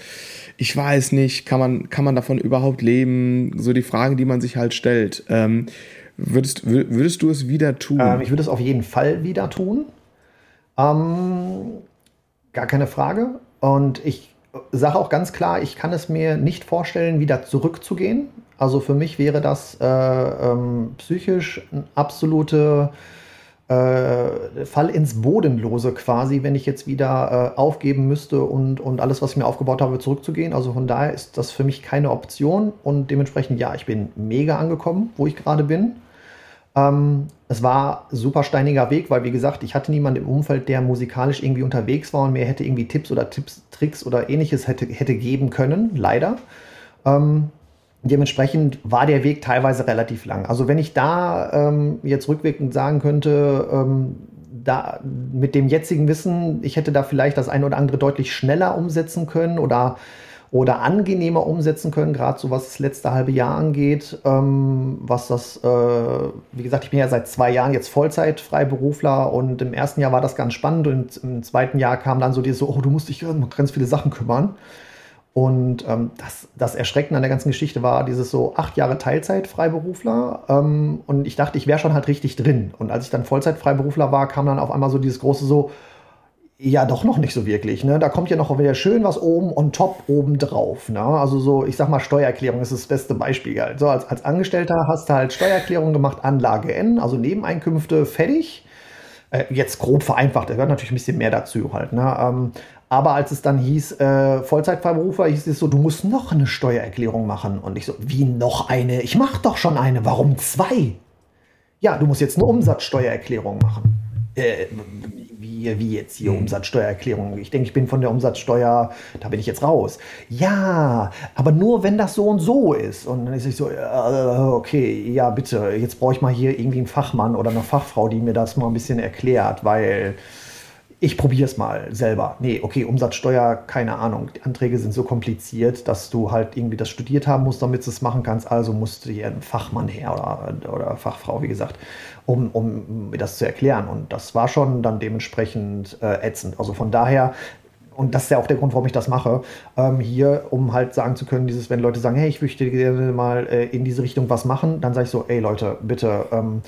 Speaker 1: ich weiß nicht, kann man, kann man davon überhaupt leben? So die Fragen, die man sich halt stellt. Ähm, würdest, würdest du es wieder tun?
Speaker 3: Ähm, ich würde es auf jeden Fall wieder tun. Ähm, Gar keine Frage. Und ich sage auch ganz klar, ich kann es mir nicht vorstellen, wieder zurückzugehen. Also für mich wäre das äh, ähm, psychisch ein absoluter äh, Fall ins Bodenlose quasi, wenn ich jetzt wieder äh, aufgeben müsste und, und alles, was ich mir aufgebaut habe, zurückzugehen. Also von daher ist das für mich keine Option und dementsprechend, ja, ich bin mega angekommen, wo ich gerade bin. Ähm, es war super steiniger Weg, weil wie gesagt, ich hatte niemanden im Umfeld, der musikalisch irgendwie unterwegs war und mir hätte irgendwie Tipps oder Tipps, Tricks oder ähnliches hätte, hätte geben können, leider. Ähm, dementsprechend war der Weg teilweise relativ lang. Also wenn ich da ähm, jetzt rückwirkend sagen könnte, ähm, da mit dem jetzigen Wissen, ich hätte da vielleicht das eine oder andere deutlich schneller umsetzen können oder oder angenehmer umsetzen können, gerade so was das letzte halbe Jahr angeht. Ähm, was das, äh, wie gesagt, ich bin ja seit zwei Jahren jetzt Vollzeit-Freiberufler und im ersten Jahr war das ganz spannend und im zweiten Jahr kam dann so dieses so, oh, du musst dich um ganz viele Sachen kümmern. Und ähm, das, das Erschreckende an der ganzen Geschichte war dieses so acht Jahre Teilzeit-Freiberufler. Ähm, und ich dachte, ich wäre schon halt richtig drin. Und als ich dann Vollzeit-Freiberufler war, kam dann auf einmal so dieses große so, ja, doch noch nicht so wirklich. Ne? Da kommt ja noch wieder schön was oben on top oben drauf. Ne? Also so, ich sag mal, Steuererklärung ist das beste Beispiel. Also als, als Angestellter hast du halt Steuererklärung gemacht, Anlage N, also Nebeneinkünfte fertig. Äh, jetzt grob vereinfacht, da gehört natürlich ein bisschen mehr dazu halt. Ne? Ähm, aber als es dann hieß, äh, Vollzeitfreiberufer, hieß es so, du musst noch eine Steuererklärung machen. Und ich so, wie noch eine? Ich mach doch schon eine, warum zwei? Ja, du musst jetzt eine Umsatzsteuererklärung machen. Äh, hier, wie jetzt hier mhm. Umsatzsteuererklärung. Ich denke, ich bin von der Umsatzsteuer, da bin ich jetzt raus. Ja, aber nur wenn das so und so ist. Und dann ist ich so, äh, okay, ja, bitte, jetzt brauche ich mal hier irgendwie einen Fachmann oder eine Fachfrau, die mir das mal ein bisschen erklärt, weil ich probiere es mal selber. Nee, okay, Umsatzsteuer, keine Ahnung. Die Anträge sind so kompliziert, dass du halt irgendwie das studiert haben musst, damit du es machen kannst. Also musst du hier ein Fachmann her oder, oder Fachfrau, wie gesagt, um, um mir das zu erklären. Und das war schon dann dementsprechend äh, ätzend. Also von daher und das ist ja auch der Grund, warum ich das mache, ähm, hier, um halt sagen zu können, dieses, wenn Leute sagen, hey, ich möchte gerne mal äh, in diese Richtung was machen, dann sage ich so, ey Leute, bitte, ähm,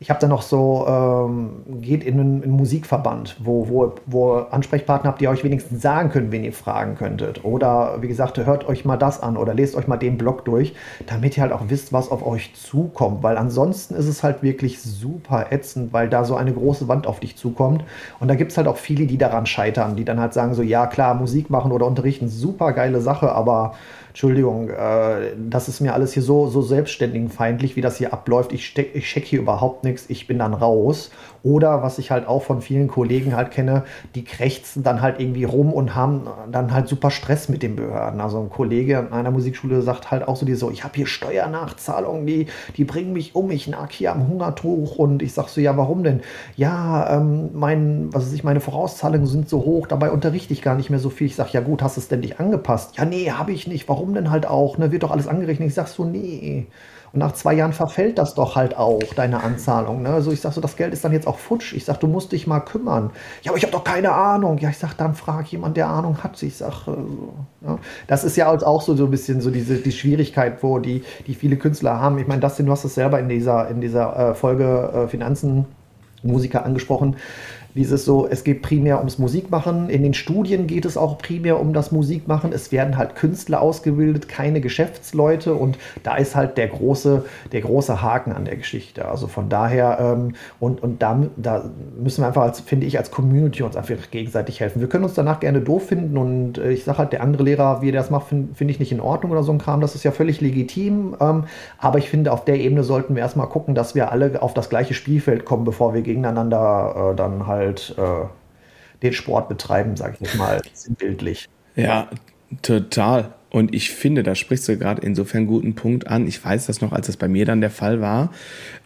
Speaker 3: ich habe da noch so, ähm, geht in einen, einen, Musikverband, wo, wo, wo Ansprechpartner habt, die euch wenigstens sagen können, wen ihr fragen könntet. Oder wie gesagt, hört euch mal das an oder lest euch mal den Blog durch, damit ihr halt auch wisst, was auf euch zukommt. Weil ansonsten ist es halt wirklich super ätzend, weil da so eine große Wand auf dich zukommt. Und da gibt es halt auch viele, die daran scheitern, die dann halt sagen so, ja klar, Musik machen oder unterrichten, super geile Sache, aber Entschuldigung, äh, das ist mir alles hier so, so selbstständigenfeindlich, wie das hier abläuft. Ich, ich check hier überhaupt nichts, ich bin dann raus. Oder was ich halt auch von vielen Kollegen halt kenne, die krächzen dann halt irgendwie rum und haben dann halt super Stress mit den Behörden. Also ein Kollege an einer Musikschule sagt halt auch so, die so, ich habe hier Steuernachzahlungen, die, die bringen mich um, ich nag hier am Hungertuch. Und ich sag so, ja, warum denn? Ja, ähm, mein, was weiß ich, meine Vorauszahlungen sind so hoch, dabei unterrichte ich gar nicht mehr so viel. Ich sag, ja gut, hast du es denn nicht angepasst? Ja, nee, habe ich nicht. Warum denn halt auch? Ne, wird doch alles angerechnet. Ich sag so, nee. Und nach zwei Jahren verfällt das doch halt auch, deine Anzahlung. Ne? Also ich sage so, das Geld ist dann jetzt auch futsch. Ich sage, du musst dich mal kümmern. Ja, aber ich habe doch keine Ahnung. Ja, ich sage, dann frag jemand, der Ahnung hat. Ich sage, äh, ja. das ist ja auch so, so ein bisschen so diese die Schwierigkeit, wo die, die viele Künstler haben. Ich meine, Dustin, du hast es selber in dieser, in dieser äh, Folge äh, Finanzen Musiker angesprochen dieses so, es geht primär ums Musikmachen. In den Studien geht es auch primär um das Musikmachen. Es werden halt Künstler ausgebildet, keine Geschäftsleute. Und da ist halt der große, der große Haken an der Geschichte. Also von daher, ähm, und, und da, da müssen wir einfach, als, finde ich, als Community uns einfach gegenseitig helfen. Wir können uns danach gerne doof finden und äh, ich sage halt, der andere Lehrer, wie er das macht, finde find ich nicht in Ordnung oder so ein Kram. Das ist ja völlig legitim. Ähm, aber ich finde, auf der Ebene sollten wir erstmal gucken, dass wir alle auf das gleiche Spielfeld kommen, bevor wir gegeneinander äh, dann halt halt äh, den Sport betreiben, sage ich mal, bildlich.
Speaker 1: Ja, total. Und ich finde, da sprichst du gerade insofern einen guten Punkt an. Ich weiß das noch, als das bei mir dann der Fall war.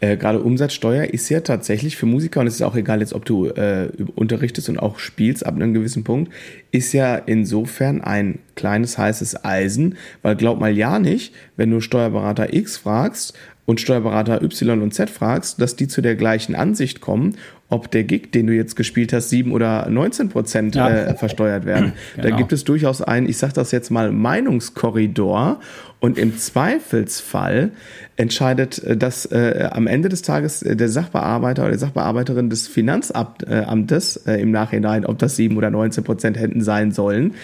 Speaker 1: Äh, gerade Umsatzsteuer ist ja tatsächlich für Musiker, und es ist auch egal jetzt, ob du äh, unterrichtest und auch spielst ab einem gewissen Punkt, ist ja insofern ein kleines heißes Eisen, weil glaub mal ja nicht, wenn du Steuerberater X fragst und Steuerberater Y und Z fragst, dass die zu der gleichen Ansicht kommen ob der Gig, den du jetzt gespielt hast, 7 oder 19 Prozent ja. äh, versteuert werden. Genau. Da gibt es durchaus einen, ich sage das jetzt mal, Meinungskorridor. Und im Zweifelsfall entscheidet äh, das äh, am Ende des Tages äh, der Sachbearbeiter oder die Sachbearbeiterin des Finanzamtes äh, im Nachhinein, ob das 7 oder 19 Prozent hätten sein sollen.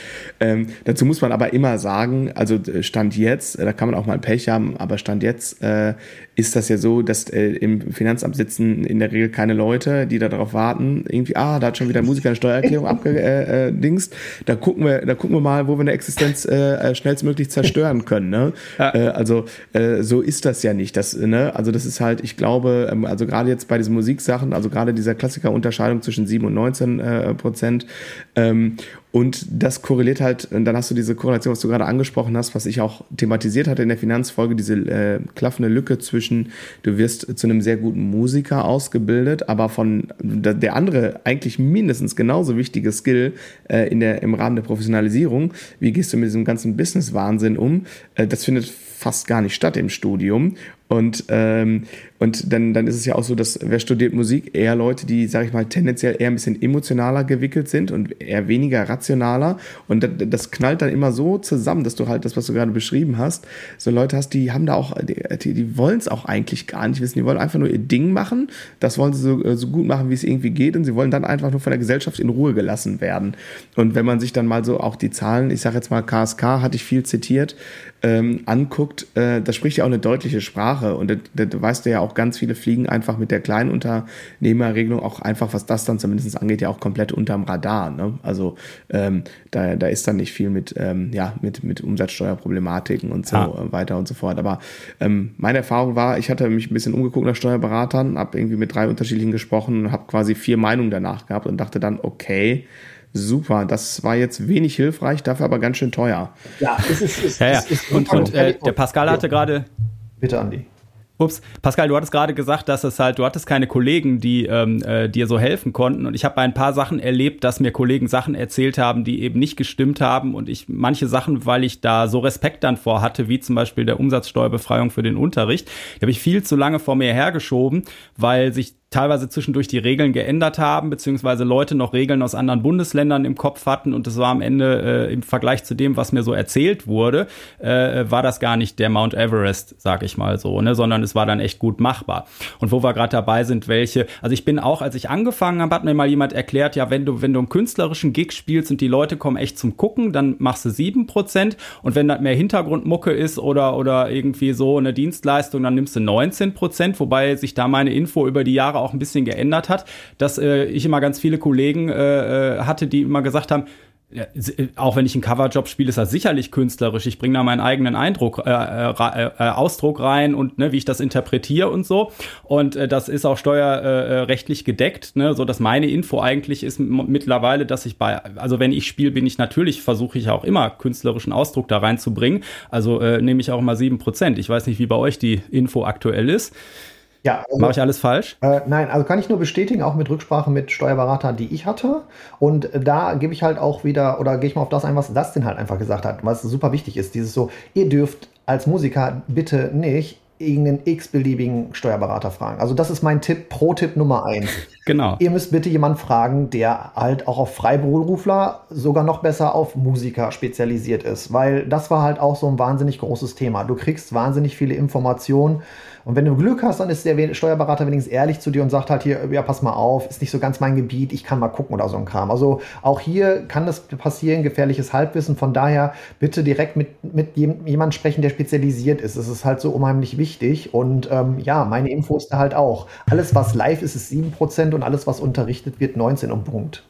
Speaker 1: Ähm, dazu muss man aber immer sagen, also äh, Stand jetzt, da kann man auch mal Pech haben, aber Stand jetzt äh, ist das ja so, dass im Finanzamt sitzen in der Regel keine Leute, die da darauf warten, irgendwie, ah, da hat schon wieder ein Musiker eine Steuererklärung abgedingst. da gucken wir, da gucken wir mal, wo wir eine Existenz schnellstmöglich zerstören können. Ne? Ja. Äh, also äh, so ist das ja nicht. Das, ne? Also das ist halt, ich glaube, ähm, also gerade jetzt bei diesen Musiksachen, also gerade dieser Klassiker-Unterscheidung zwischen 7 und 19 äh, Prozent ähm, und das korreliert halt, und dann hast du diese Korrelation, was du gerade angesprochen hast, was ich auch thematisiert hatte in der Finanzfolge, diese äh, klaffende Lücke zwischen, du wirst zu einem sehr guten Musiker ausgebildet, aber von der andere eigentlich mindestens genauso wichtige Skill äh, in der, im Rahmen der Professionalisierung, wie gehst du mit diesem ganzen Business-Wahnsinn um, äh, das findet fast gar nicht statt im Studium. Und, ähm, und dann, dann ist es ja auch so, dass wer studiert Musik, eher Leute, die, sag ich mal, tendenziell eher ein bisschen emotionaler gewickelt sind und eher weniger rationaler. Und das, das knallt dann immer so zusammen, dass du halt das, was du gerade beschrieben hast, so Leute hast, die haben da auch, die, die wollen es auch eigentlich gar nicht wissen. Die wollen einfach nur ihr Ding machen. Das wollen sie so, so gut machen, wie es irgendwie geht. Und sie wollen dann einfach nur von der Gesellschaft in Ruhe gelassen werden. Und wenn man sich dann mal so auch die Zahlen, ich sage jetzt mal KSK, hatte ich viel zitiert, ähm, anguckt, anguckt, äh, das spricht ja auch eine deutliche Sprache und da weißt du ja auch, ganz viele fliegen einfach mit der Kleinunternehmerregelung auch einfach, was das dann zumindest angeht, ja auch komplett unterm Radar. Ne? Also ähm, da, da ist dann nicht viel mit, ähm, ja, mit, mit Umsatzsteuerproblematiken und so ah. weiter und so fort. Aber ähm, meine Erfahrung war, ich hatte mich ein bisschen umgeguckt nach Steuerberatern, habe irgendwie mit drei unterschiedlichen gesprochen und habe quasi vier Meinungen danach gehabt und dachte dann, okay, super, das war jetzt wenig hilfreich, dafür aber ganz schön teuer.
Speaker 2: Ja, es ist, es, ja, ja. Es ist und, und äh, der Pascal hatte gerade.
Speaker 3: Bitte, Andi.
Speaker 2: Ups, Pascal, du hattest gerade gesagt, dass es halt, du hattest keine Kollegen, die ähm, äh, dir so helfen konnten. Und ich habe bei ein paar Sachen erlebt, dass mir Kollegen Sachen erzählt haben, die eben nicht gestimmt haben. Und ich manche Sachen, weil ich da so Respekt dann vor hatte, wie zum Beispiel der Umsatzsteuerbefreiung für den Unterricht, die habe ich viel zu lange vor mir hergeschoben, weil sich teilweise zwischendurch die Regeln geändert haben, beziehungsweise Leute noch Regeln aus anderen Bundesländern im Kopf hatten. Und das war am Ende äh, im Vergleich zu dem, was mir so erzählt wurde, äh, war das gar nicht der Mount Everest, sag ich mal so, ne, sondern es war dann echt gut machbar. Und wo wir gerade dabei sind, welche, also ich bin auch, als ich angefangen habe, hat mir mal jemand erklärt, ja, wenn du, wenn du einen künstlerischen Gig spielst und die Leute kommen echt zum Gucken, dann machst du sieben Prozent. Und wenn das mehr Hintergrundmucke ist oder, oder irgendwie so eine Dienstleistung, dann nimmst du 19 Prozent, wobei sich da meine Info über die Jahre auch ein bisschen geändert hat, dass äh, ich immer ganz viele Kollegen äh, äh hatte, die immer gesagt haben, ja, äh, auch wenn ich einen Coverjob spiele, ist das sicherlich künstlerisch. Ich bringe da meinen eigenen Eindruck, äh, äh, äh, Ausdruck rein und ne, wie ich das interpretiere und so. Und äh, das ist auch steuerrechtlich gedeckt, ne, so dass meine Info eigentlich ist mittlerweile, dass ich bei, also wenn ich spiele, bin ich natürlich, versuche ich auch immer künstlerischen Ausdruck da reinzubringen. Also äh, nehme ich auch mal sieben Prozent. Ich weiß nicht, wie bei euch die Info aktuell ist.
Speaker 3: Ja,
Speaker 2: also, Mache ich alles falsch?
Speaker 3: Äh, nein, also kann ich nur bestätigen, auch mit Rücksprache mit Steuerberatern, die ich hatte. Und da gebe ich halt auch wieder, oder gehe ich mal auf das ein, was Dustin halt einfach gesagt hat, was super wichtig ist. Dieses so, ihr dürft als Musiker bitte nicht irgendeinen x-beliebigen Steuerberater fragen. Also das ist mein Tipp, Pro-Tipp Nummer eins.
Speaker 2: Genau.
Speaker 3: Ihr müsst bitte jemanden fragen, der halt auch auf Freiberufler, sogar noch besser auf Musiker spezialisiert ist, weil das war halt auch so ein wahnsinnig großes Thema. Du kriegst wahnsinnig viele Informationen und wenn du Glück hast, dann ist der Steuerberater wenigstens ehrlich zu dir und sagt halt hier, ja, pass mal auf, ist nicht so ganz mein Gebiet, ich kann mal gucken oder so ein Kram. Also auch hier kann das passieren, gefährliches Halbwissen. Von daher bitte direkt mit, mit jemandem sprechen, der spezialisiert ist. Das ist halt so unheimlich wichtig. Und ähm, ja, meine Info ist da halt auch. Alles, was live ist, ist 7% und alles, was unterrichtet wird, 19 um Punkt.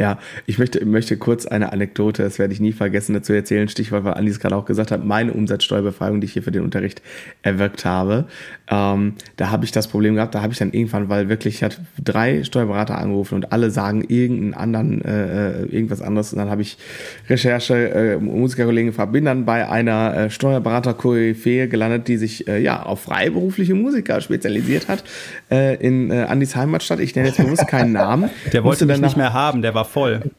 Speaker 1: Ja, ich möchte, möchte kurz eine Anekdote, das werde ich nie vergessen, dazu erzählen. Stichwort, weil Andi es gerade auch gesagt hat, meine Umsatzsteuerbefreiung, die ich hier für den Unterricht erwirkt habe. Ähm, da habe ich das Problem gehabt, da habe ich dann irgendwann, weil wirklich, ich hatte drei Steuerberater angerufen und alle sagen irgendeinen anderen, äh, äh irgendwas anderes. Und dann habe ich Recherche, äh, Musikerkollegen gefragt, bin dann bei einer äh, Steuerberater-Koryphäe gelandet, die sich äh, ja auf freiberufliche Musiker spezialisiert hat, äh, in äh, Andis Heimatstadt. Ich nenne jetzt bewusst keinen Namen.
Speaker 2: Der wollte mich nicht mehr haben, der war voll.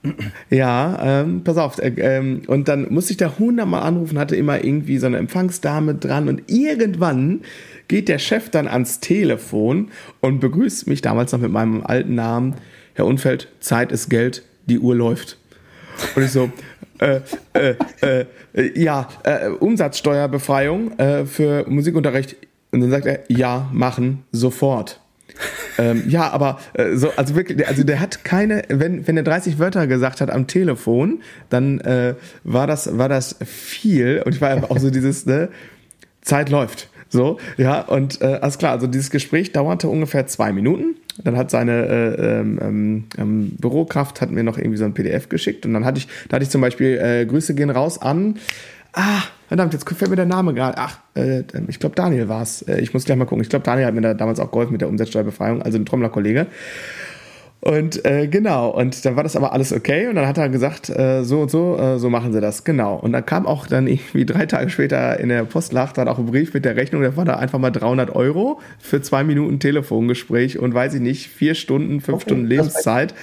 Speaker 1: Ja, ähm, pass auf. Äh, ähm, und dann musste ich da hundertmal anrufen, hatte immer irgendwie so eine Empfangsdame dran und irgendwann geht der Chef dann ans Telefon und begrüßt mich damals noch mit meinem alten Namen. Herr Unfeld, Zeit ist Geld, die Uhr läuft. Und ich so, äh, äh, äh, ja, äh, Umsatzsteuerbefreiung äh, für Musikunterricht. Und dann sagt er, ja, machen, sofort ähm, ja, aber äh, so, also wirklich, also der hat keine, wenn, wenn er 30 Wörter gesagt hat am Telefon, dann äh, war das, war das viel und ich war einfach auch so dieses, ne, Zeit läuft. So, ja, und äh, alles klar, also dieses Gespräch dauerte ungefähr zwei Minuten. Dann hat seine äh, ähm, ähm, Bürokraft hat mir noch irgendwie so ein PDF geschickt und dann hatte ich, da hatte ich zum Beispiel äh, Grüße gehen raus an Ah, verdammt, jetzt fällt mir der Name gerade. Ach, äh, ich glaube Daniel war es. Äh, ich muss gleich mal gucken. Ich glaube Daniel hat mir da damals auch geholfen mit der Umsatzsteuerbefreiung, also ein Trommlerkollege. Und äh, genau, und dann war das aber alles okay. Und dann hat er gesagt, äh, so und so, äh, so machen sie das, genau. Und dann kam auch dann irgendwie drei Tage später in der Postlacht dann auch ein Brief mit der Rechnung, da war da einfach mal 300 Euro für zwei Minuten Telefongespräch und weiß ich nicht, vier Stunden, fünf okay, Stunden Lebenszeit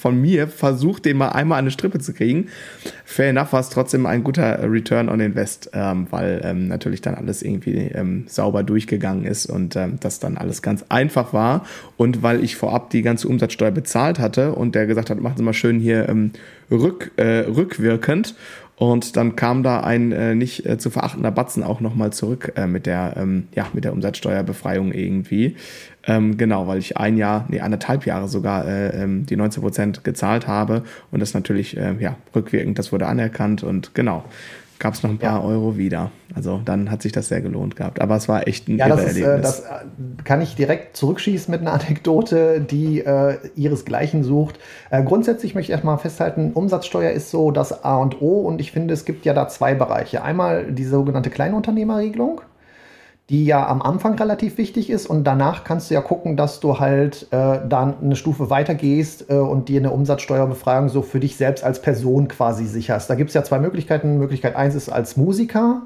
Speaker 1: von mir versucht, den mal einmal an eine Strippe zu kriegen. Fair enough war es trotzdem ein guter Return on Invest, ähm, weil ähm, natürlich dann alles irgendwie ähm, sauber durchgegangen ist und ähm, das dann alles ganz einfach war. Und weil ich vorab die ganze Umsatzsteuer bezahlt bezahlt hatte und der gesagt hat, machen Sie mal schön hier ähm, rück, äh, rückwirkend. Und dann kam da ein äh, nicht äh, zu verachtender Batzen auch nochmal zurück äh, mit der, ähm, ja, mit der Umsatzsteuerbefreiung irgendwie. Ähm, genau, weil ich ein Jahr, nee, anderthalb Jahre sogar äh, ähm, die 19 Prozent gezahlt habe und das natürlich, äh, ja, rückwirkend, das wurde anerkannt und genau. Gab es noch ein paar ja. Euro wieder. Also dann hat sich das sehr gelohnt gehabt. Aber es war echt ein
Speaker 3: ja, das, ist, äh, das äh, kann ich direkt zurückschießen mit einer Anekdote, die äh, ihresgleichen sucht. Äh, grundsätzlich möchte ich erstmal festhalten, Umsatzsteuer ist so das A und O und ich finde, es gibt ja da zwei Bereiche. Einmal die sogenannte Kleinunternehmerregelung die ja am Anfang relativ wichtig ist und danach kannst du ja gucken, dass du halt äh, dann eine Stufe weiter gehst äh, und dir eine Umsatzsteuerbefreiung so für dich selbst als Person quasi sicherst. Da gibt es ja zwei Möglichkeiten. Möglichkeit eins ist als Musiker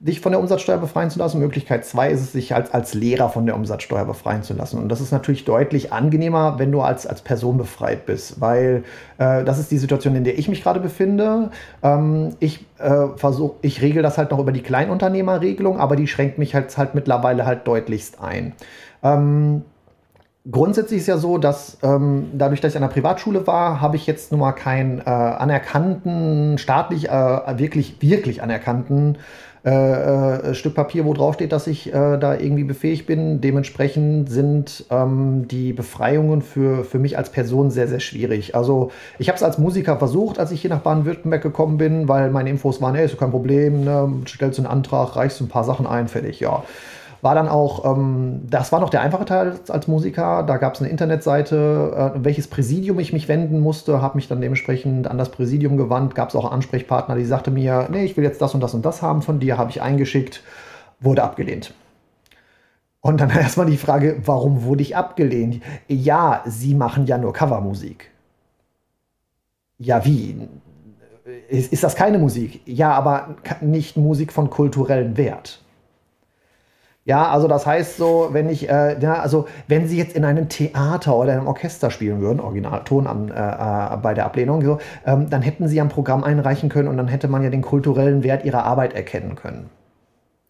Speaker 3: dich von der Umsatzsteuer befreien zu lassen. Möglichkeit zwei ist es, sich als, als Lehrer von der Umsatzsteuer befreien zu lassen. Und das ist natürlich deutlich angenehmer, wenn du als, als Person befreit bist, weil äh, das ist die Situation, in der ich mich gerade befinde. Ähm, ich äh, versuche, ich regel das halt noch über die Kleinunternehmerregelung, aber die schränkt mich halt, halt mittlerweile halt deutlichst ein. Ähm, Grundsätzlich ist ja so, dass ähm, dadurch, dass ich an der Privatschule war, habe ich jetzt nun mal keinen äh, anerkannten, staatlich äh, wirklich, wirklich anerkannten äh, äh, Stück Papier, wo drauf steht, dass ich äh, da irgendwie befähigt bin. Dementsprechend sind ähm, die Befreiungen für, für mich als Person sehr, sehr schwierig. Also ich habe es als Musiker versucht, als ich hier nach Baden-Württemberg gekommen bin, weil meine Infos waren, ey, ist kein Problem, ne? stellst du einen Antrag, reichst du ein paar Sachen ein, fertig, ja. War dann auch, ähm, das war noch der einfache Teil als, Musiker. Da gab es eine Internetseite, äh, welches Präsidium ich mich wenden musste, habe mich dann dementsprechend an das Präsidium gewandt. Gab es auch Ansprechpartner, die sagte mir, nee, ich will jetzt das und das und das haben von dir, habe ich eingeschickt, wurde abgelehnt. Und dann erstmal die Frage, warum wurde ich abgelehnt? Ja, sie machen ja nur Covermusik. Ja, wie? Ist, ist das keine Musik? Ja, aber nicht Musik von kulturellem Wert. Ja, also das heißt so, wenn ich, äh, ja, also wenn Sie jetzt in einem Theater oder einem Orchester spielen würden, Originalton an, äh, äh, bei der Ablehnung, so, ähm, dann hätten Sie ein Programm einreichen können und dann hätte man ja den kulturellen Wert Ihrer Arbeit erkennen können.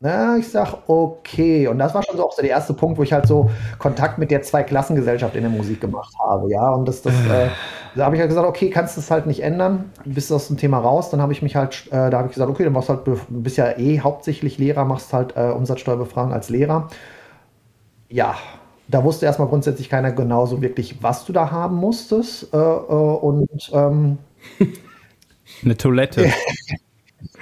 Speaker 3: Na, ich sag, okay. Und das war schon so auch so der erste Punkt, wo ich halt so Kontakt mit der Zweiklassengesellschaft in der Musik gemacht habe. Ja, und das, das, äh, da habe ich halt gesagt, okay, kannst du das halt nicht ändern, du bist aus dem Thema raus. Dann habe ich mich halt, äh, da habe ich gesagt, okay, dann machst du halt, du bist ja eh hauptsächlich Lehrer, machst halt äh, Umsatzsteuerbefragung als Lehrer. Ja, da wusste erstmal grundsätzlich keiner genau so wirklich, was du da haben musstest. Äh, äh, und ähm,
Speaker 2: eine Toilette.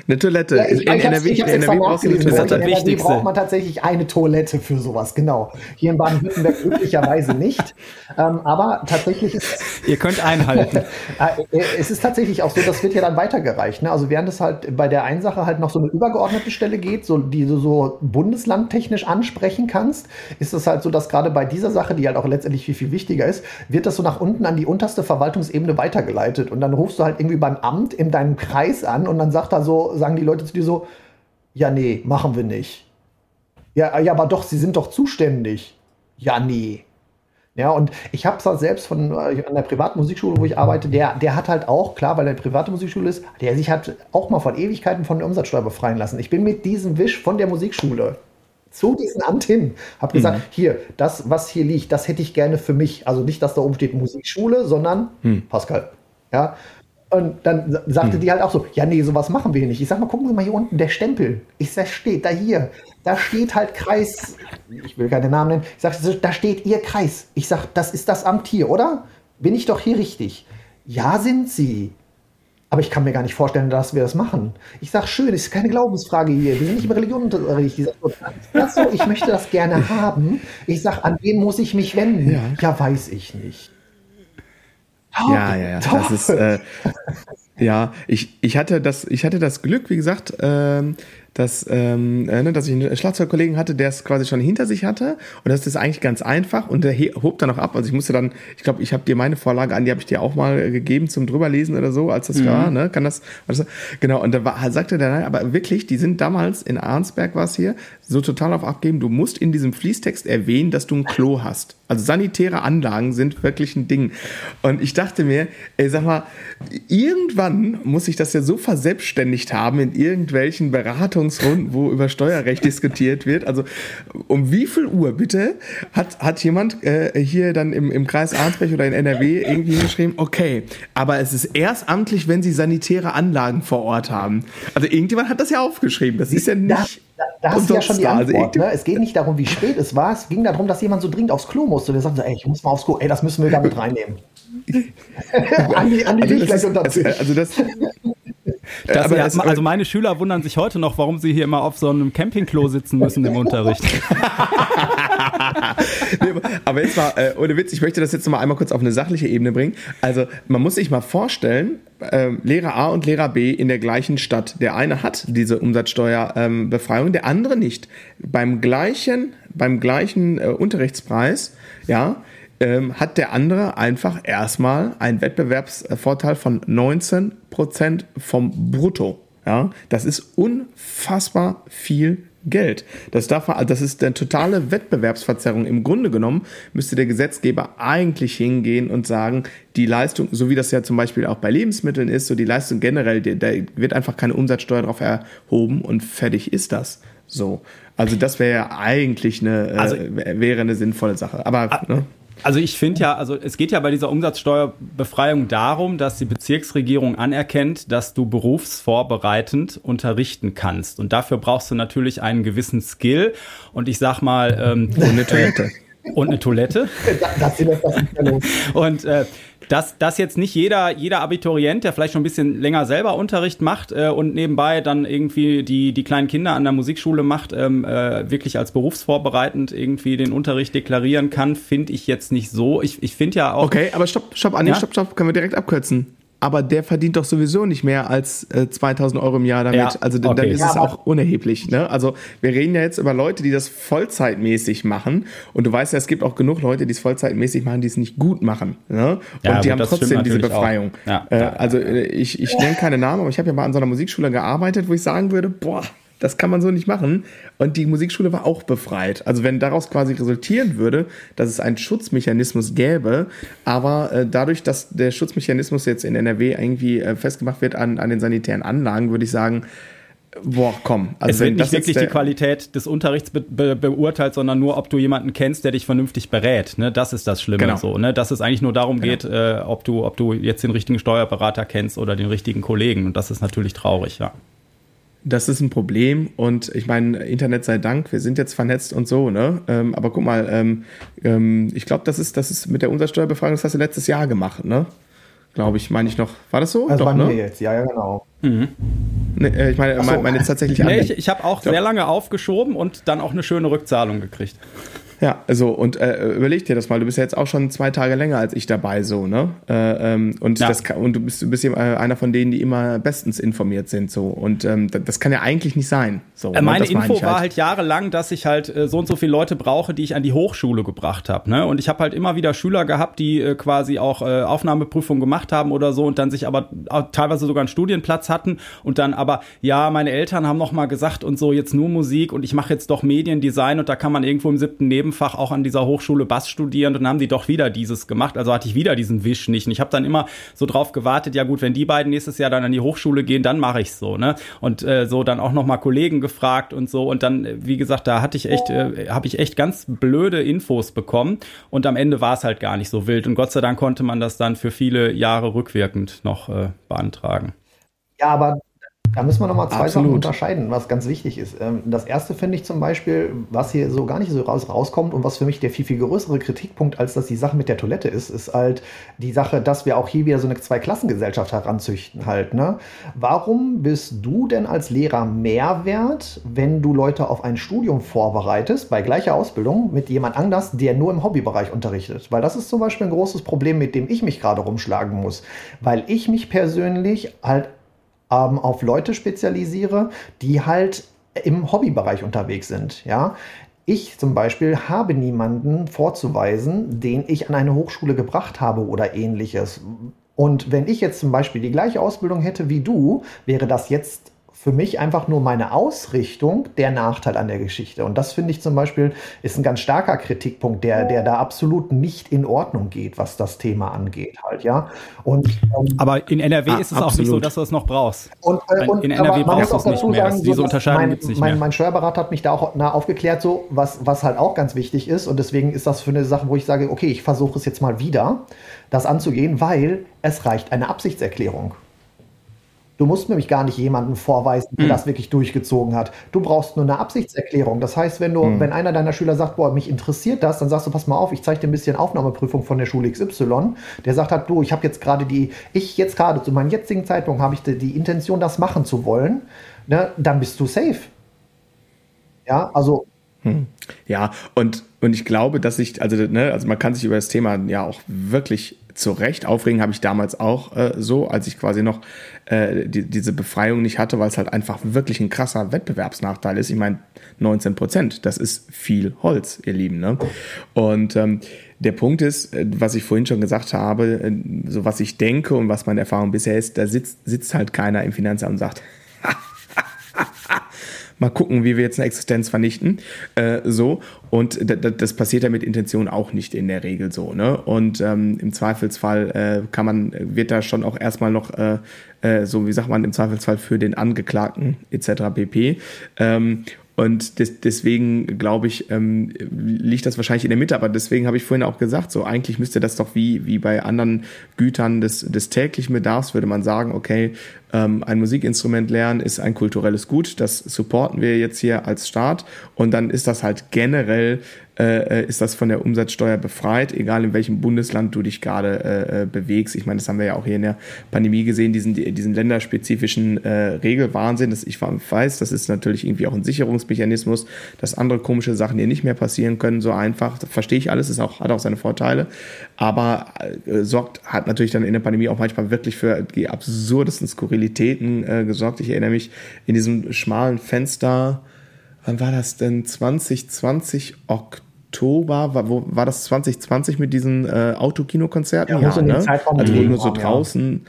Speaker 1: Eine Toilette.
Speaker 3: Ja, ich, in ich NRW, ich NRW brauchst du eine Toilette. Das ist das braucht man tatsächlich eine Toilette für sowas, genau. Hier in Baden-Württemberg glücklicherweise nicht. Ähm, aber tatsächlich ist
Speaker 2: Ihr könnt einhalten.
Speaker 3: Äh, es ist tatsächlich auch so, das wird ja dann weitergereicht. Ne? Also während es halt bei der einen Sache halt noch so eine übergeordnete Stelle geht, so, die du so bundeslandtechnisch ansprechen kannst, ist es halt so, dass gerade bei dieser Sache, die halt auch letztendlich viel, viel wichtiger ist, wird das so nach unten an die unterste Verwaltungsebene weitergeleitet. Und dann rufst du halt irgendwie beim Amt in deinem Kreis an und dann sagt er so, sagen die Leute zu dir so, ja, nee, machen wir nicht. Ja, ja, aber doch, sie sind doch zuständig. Ja, nee. Ja, und ich habe es halt selbst von äh, an der privaten Musikschule, wo ich arbeite, der, der hat halt auch, klar, weil er eine private Musikschule ist, der sich hat auch mal von Ewigkeiten von der Umsatzsteuer befreien lassen. Ich bin mit diesem Wisch von der Musikschule zu diesem Amt hin, habe gesagt, mhm. hier, das, was hier liegt, das hätte ich gerne für mich. Also nicht, dass da oben steht Musikschule, sondern mhm. Pascal. Ja, und dann sagte hm. die halt auch so, ja, nee, sowas machen wir nicht. Ich sag mal, gucken Sie mal hier unten, der Stempel. Ich sag, steht da hier. Da steht halt Kreis. Ich will keine Namen nennen. Ich sag, da steht Ihr Kreis. Ich sag, das ist das Amt hier, oder? Bin ich doch hier richtig? Ja, sind Sie. Aber ich kann mir gar nicht vorstellen, dass wir das machen. Ich sag, schön, das ist keine Glaubensfrage hier. Wir sind nicht im Religionsunterricht. Ich sag, das so, ich möchte das gerne haben. Ich sag, an wen muss ich mich wenden? Ja, ja weiß ich nicht.
Speaker 1: Ja, ja, ja. Das ist, äh, ja, ich, ich hatte das, ich hatte das Glück, wie gesagt, ähm, dass, ähm, äh, ne, dass ich einen Schlagzeugkollegen hatte, der es quasi schon hinter sich hatte. Und das ist eigentlich ganz einfach. Und der hob dann auch ab. Also ich musste dann, ich glaube, ich habe dir meine Vorlage an, die habe ich dir auch mal gegeben zum drüberlesen oder so, als das mhm. war. Ne? Kann das, das? Genau. Und da war, sagte der, nein, aber wirklich, die sind damals in Arnsberg war es hier, so total auf abgeben. Du musst in diesem Fließtext erwähnen, dass du ein Klo hast. Also sanitäre Anlagen sind wirklich ein Ding. Und ich dachte mir, ey, sag mal, irgendwann muss ich das ja so verselbstständigt haben in irgendwelchen Beratungsrunden, wo über Steuerrecht diskutiert wird. Also um wie viel Uhr bitte hat, hat jemand äh, hier dann im, im Kreis Arnsberg oder in NRW irgendwie geschrieben, okay, aber es ist erst amtlich, wenn sie sanitäre Anlagen vor Ort haben. Also irgendjemand hat das ja aufgeschrieben. Das ist ja nicht.
Speaker 3: Da, da hast du ja schon die Antwort. Ne? Es geht nicht darum, wie spät es war. Es ging darum, dass jemand so dringend aufs Klo musste. Der sagte, ey, ich muss mal aufs Klo. Ey, das müssen wir damit reinnehmen.
Speaker 1: Andi, Andi also, das ist, also, also das,
Speaker 2: Das, ja, also meine Schüler wundern sich heute noch, warum sie hier immer auf so einem Campingklo sitzen müssen im Unterricht.
Speaker 1: nee, aber jetzt mal, äh, ohne Witz, ich möchte das jetzt noch mal einmal kurz auf eine sachliche Ebene bringen. Also man muss sich mal vorstellen, äh, Lehrer A und Lehrer B in der gleichen Stadt. Der eine hat diese Umsatzsteuerbefreiung, ähm, der andere nicht. Beim gleichen, beim gleichen äh, Unterrichtspreis, ja, ähm, hat der andere einfach erstmal einen Wettbewerbsvorteil von 19% vom Brutto. Ja, das ist unfassbar viel Geld. Das, darf man, das ist eine totale Wettbewerbsverzerrung. Im Grunde genommen müsste der Gesetzgeber eigentlich hingehen und sagen, die Leistung, so wie das ja zum Beispiel auch bei Lebensmitteln ist, so die Leistung generell, da wird einfach keine Umsatzsteuer drauf erhoben und fertig ist das. So. Also das wäre ja eigentlich eine, also, äh, wäre eine sinnvolle Sache. Aber,
Speaker 2: ne? Also ich finde ja, also es geht ja bei dieser Umsatzsteuerbefreiung darum, dass die Bezirksregierung anerkennt, dass du berufsvorbereitend unterrichten kannst. Und dafür brauchst du natürlich einen gewissen Skill. Und ich sag mal, ähm, und eine Toilette. Und eine Toilette. und äh, dass, dass jetzt nicht jeder, jeder Abiturient, der vielleicht schon ein bisschen länger selber Unterricht macht äh, und nebenbei dann irgendwie die, die kleinen Kinder an der Musikschule macht, ähm, äh, wirklich als berufsvorbereitend irgendwie den Unterricht deklarieren kann, finde ich jetzt nicht so. Ich, ich finde ja auch.
Speaker 1: Okay, aber stopp, stopp, Anni, ja? stopp, stopp, können wir direkt abkürzen aber der verdient doch sowieso nicht mehr als äh, 2000 Euro im Jahr damit. Ja, also okay. dann ist ja, es auch unerheblich. Ne? Also wir reden ja jetzt über Leute, die das vollzeitmäßig machen. Und du weißt ja, es gibt auch genug Leute, die es vollzeitmäßig machen, die es nicht gut machen. Ne? Und ja, die gut, haben trotzdem diese Befreiung. Äh, also äh, ich, ich nenne keine Namen, aber ich habe ja mal an so einer Musikschule gearbeitet, wo ich sagen würde, boah, das kann man so nicht machen. Und die Musikschule war auch befreit. Also wenn daraus quasi resultieren würde, dass es einen Schutzmechanismus gäbe, aber äh, dadurch, dass der Schutzmechanismus jetzt in NRW irgendwie äh, festgemacht wird an, an den sanitären Anlagen, würde ich sagen, Boah, komm.
Speaker 2: Also es wird nicht wirklich die Qualität des Unterrichts be be beurteilt, sondern nur, ob du jemanden kennst, der dich vernünftig berät. Ne? Das ist das Schlimme. Genau. So, ne? Dass es eigentlich nur darum genau. geht, äh, ob, du, ob du jetzt den richtigen Steuerberater kennst oder den richtigen Kollegen. Und das ist natürlich traurig, ja
Speaker 1: das ist ein Problem und ich meine, Internet sei Dank, wir sind jetzt vernetzt und so, ne? Ähm, aber guck mal, ähm, ähm, ich glaube, das ist, das ist mit der Umsatzsteuerbefragung, das hast du letztes Jahr gemacht, ne? Glaube ich, meine ich noch. War das so?
Speaker 3: Also Doch, bei ne? jetzt, ja, ja, genau.
Speaker 1: Mhm. Nee, äh, ich meine, so. meine jetzt tatsächlich
Speaker 2: nee, Ich, ich habe auch sehr lange aufgeschoben und dann auch eine schöne Rückzahlung gekriegt.
Speaker 1: Ja, also und äh, überleg dir das mal, du bist ja jetzt auch schon zwei Tage länger als ich dabei, so, ne? Äh, ähm, und, ja. das und du bist, du bist ja äh, einer von denen, die immer bestens informiert sind, so. Und ähm, das kann ja eigentlich nicht sein. So,
Speaker 2: äh, meine Info halt. war halt jahrelang, dass ich halt äh, so und so viele Leute brauche, die ich an die Hochschule gebracht habe. Ne? Und ich habe halt immer wieder Schüler gehabt, die quasi auch Aufnahmeprüfungen gemacht haben oder so und dann sich aber teilweise sogar einen Studienplatz hatten und dann aber, ja, meine Eltern haben noch mal gesagt und so, jetzt nur Musik und ich mache jetzt doch Mediendesign und da kann man irgendwo im siebten Neben Nebenfach auch an dieser Hochschule Bass studieren und haben die doch wieder dieses gemacht. Also hatte ich wieder diesen Wisch nicht. Und ich habe dann immer so drauf gewartet, ja gut, wenn die beiden nächstes Jahr dann an die Hochschule gehen, dann mache ich so, ne? Und äh, so dann auch nochmal Kollegen gefragt und so. Und dann, wie gesagt, da hatte ich echt, äh, habe ich echt ganz blöde Infos bekommen. Und am Ende war es halt gar nicht so wild. Und Gott sei Dank konnte man das dann für viele Jahre rückwirkend noch äh, beantragen.
Speaker 3: Ja, aber da müssen wir nochmal zwei Absolut. Sachen unterscheiden, was ganz wichtig ist. Ähm, das erste finde ich zum Beispiel, was hier so gar nicht so raus, rauskommt und was für mich der viel, viel größere Kritikpunkt, als dass die Sache mit der Toilette ist, ist halt die Sache, dass wir auch hier wieder so eine Zweiklassengesellschaft heranzüchten halt. Ne? Warum bist du denn als Lehrer mehr wert, wenn du Leute auf ein Studium vorbereitest, bei gleicher Ausbildung, mit jemand anders, der nur im Hobbybereich unterrichtet? Weil das ist zum Beispiel ein großes Problem, mit dem ich mich gerade rumschlagen muss. Weil ich mich persönlich halt ähm, auf Leute spezialisiere, die halt im Hobbybereich unterwegs sind. Ja, ich zum Beispiel habe niemanden vorzuweisen, den ich an eine Hochschule gebracht habe oder ähnliches. Und wenn ich jetzt zum Beispiel die gleiche Ausbildung hätte wie du, wäre das jetzt für mich einfach nur meine Ausrichtung der Nachteil an der Geschichte. Und das finde ich zum Beispiel ist ein ganz starker Kritikpunkt, der, der da absolut nicht in Ordnung geht, was das Thema angeht halt, ja. Und,
Speaker 2: ähm, aber in NRW ah, ist es absolut. auch nicht so, dass du es noch brauchst.
Speaker 3: Und, äh, und
Speaker 2: in NRW brauchst du es nicht mehr. Sagen, diese Unterscheidung gibt es nicht
Speaker 3: mein,
Speaker 2: mehr.
Speaker 3: Mein Steuerberater hat mich da auch nah aufgeklärt, so was, was halt auch ganz wichtig ist. Und deswegen ist das für eine Sache, wo ich sage, okay, ich versuche es jetzt mal wieder, das anzugehen, weil es reicht eine Absichtserklärung. Du musst nämlich gar nicht jemanden vorweisen, der mhm. das wirklich durchgezogen hat. Du brauchst nur eine Absichtserklärung. Das heißt, wenn du, mhm. wenn einer deiner Schüler sagt, boah, mich interessiert das, dann sagst du, pass mal auf, ich zeige dir ein bisschen Aufnahmeprüfung von der Schule XY. Der sagt halt, du, ich habe jetzt gerade die, ich jetzt gerade zu meinen jetzigen Zeitpunkt habe ich die, die, Intention, das machen zu wollen. Ne, dann bist du safe. Ja, also.
Speaker 1: Hm. Ja, und, und ich glaube, dass ich, also, ne, also man kann sich über das Thema ja auch wirklich zu Recht aufregen, habe ich damals auch äh, so, als ich quasi noch äh, die, diese Befreiung nicht hatte, weil es halt einfach wirklich ein krasser Wettbewerbsnachteil ist. Ich meine, 19 Prozent, das ist viel Holz, ihr Lieben. Ne? Und ähm, der Punkt ist, äh, was ich vorhin schon gesagt habe, äh, so was ich denke und was meine Erfahrung bisher ist, da sitzt, sitzt halt keiner im Finanzamt und sagt, mal gucken, wie wir jetzt eine Existenz vernichten. Äh, so. Und das passiert ja mit Intention auch nicht in der Regel so. Ne? Und ähm, im Zweifelsfall äh, kann man, wird da schon auch erstmal noch äh, äh, so wie sagt man im Zweifelsfall für den Angeklagten etc. pp. Ähm, und des, deswegen glaube ich, ähm, liegt das wahrscheinlich in der Mitte. Aber deswegen habe ich vorhin auch gesagt, so eigentlich müsste das doch wie, wie bei anderen Gütern des, des täglichen Bedarfs, würde man sagen, okay, ähm, ein Musikinstrument lernen ist ein kulturelles Gut. Das supporten wir jetzt hier als Staat. Und dann ist das halt generell äh, ist das von der Umsatzsteuer befreit, egal in welchem Bundesland du dich gerade äh, äh, bewegst. Ich meine, das haben wir ja auch hier in der Pandemie gesehen, diesen, diesen länderspezifischen äh, Regelwahnsinn. Das ich weiß, das ist natürlich irgendwie auch ein Sicherungsmechanismus, dass andere komische Sachen hier nicht mehr passieren können, so einfach. Das verstehe ich alles, ist auch, hat auch seine Vorteile, aber äh, sorgt, hat natürlich dann in der Pandemie auch manchmal wirklich für die absurdesten Skurrilitäten äh, gesorgt. Ich erinnere mich in diesem schmalen Fenster, wann war das denn? 2020 Oktober Oktober, war, wo, war das 2020 mit diesen äh, Autokinokonzerten?
Speaker 3: Ja, ja ne?
Speaker 1: also wo nur so draußen.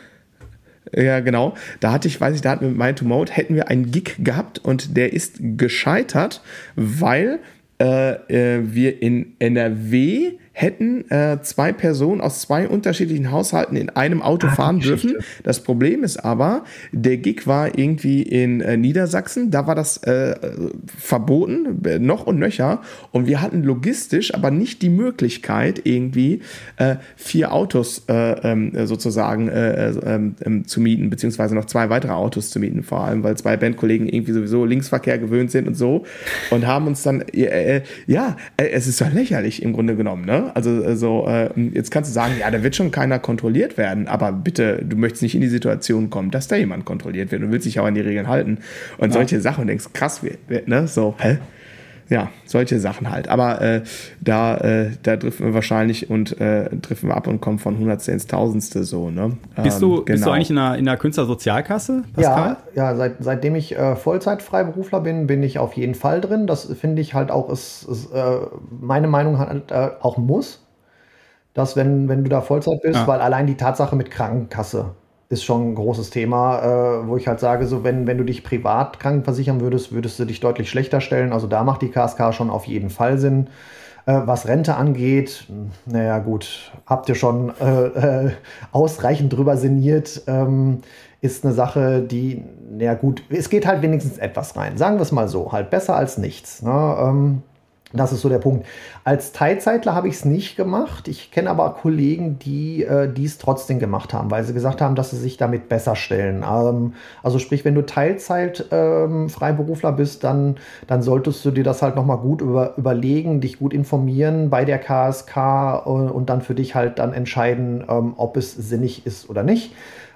Speaker 1: Ja. ja. genau. Da hatte ich, weiß ich, da hatten wir mit Mind to Mode, hätten wir einen Gig gehabt und der ist gescheitert, weil äh, äh wir in NRW hätten äh, zwei Personen aus zwei unterschiedlichen Haushalten in einem Auto ah, fahren dürfen. Das Problem ist aber, der Gig war irgendwie in äh, Niedersachsen, da war das äh, verboten, äh, noch und nöcher. Und wir hatten logistisch aber nicht die Möglichkeit, irgendwie äh, vier Autos äh, ähm, sozusagen äh, äh, äh, zu mieten, beziehungsweise noch zwei weitere Autos zu mieten, vor allem, weil zwei Bandkollegen irgendwie sowieso Linksverkehr gewöhnt sind und so. Und haben uns dann, äh, äh, ja, es ist doch lächerlich im Grunde genommen, ne? Also, also äh, jetzt kannst du sagen, ja, da wird schon keiner kontrolliert werden, aber bitte, du möchtest nicht in die Situation kommen, dass da jemand kontrolliert wird und willst dich auch an die Regeln halten und ja. solche Sachen und denkst, krass, ne? So, hä? Ja, solche Sachen halt. Aber äh, da, äh, da driften wir wahrscheinlich und äh, driften wir ab und kommen von Hundertste ins Tausendste so. Ne?
Speaker 2: Bist, du, ähm, genau. bist du eigentlich in einer, in einer Künstlersozialkasse,
Speaker 3: Pascal? Ja, ja seit, seitdem ich äh, Vollzeitfreiberufler bin, bin ich auf jeden Fall drin. Das finde ich halt auch, ist, ist äh, meine Meinung halt äh, auch muss, dass wenn, wenn du da Vollzeit bist, ja. weil allein die Tatsache mit Krankenkasse ist schon ein großes Thema, äh, wo ich halt sage, so wenn, wenn du dich privat krankenversichern würdest, würdest du dich deutlich schlechter stellen. Also da macht die KSK schon auf jeden Fall Sinn. Äh, was Rente angeht, naja gut, habt ihr schon äh, äh, ausreichend drüber sinniert. Ähm, ist eine Sache, die, naja gut, es geht halt wenigstens etwas rein. Sagen wir es mal so, halt besser als nichts. Ne? Ähm, das ist so der Punkt. Als Teilzeitler habe ich es nicht gemacht. Ich kenne aber Kollegen, die äh, dies trotzdem gemacht haben, weil sie gesagt haben, dass sie sich damit besser stellen. Ähm, also sprich, wenn du Teilzeit ähm, Freiberufler bist, dann, dann solltest du dir das halt nochmal gut über, überlegen, dich gut informieren bei der KSK äh, und dann für dich halt dann entscheiden, ähm, ob es sinnig ist oder nicht.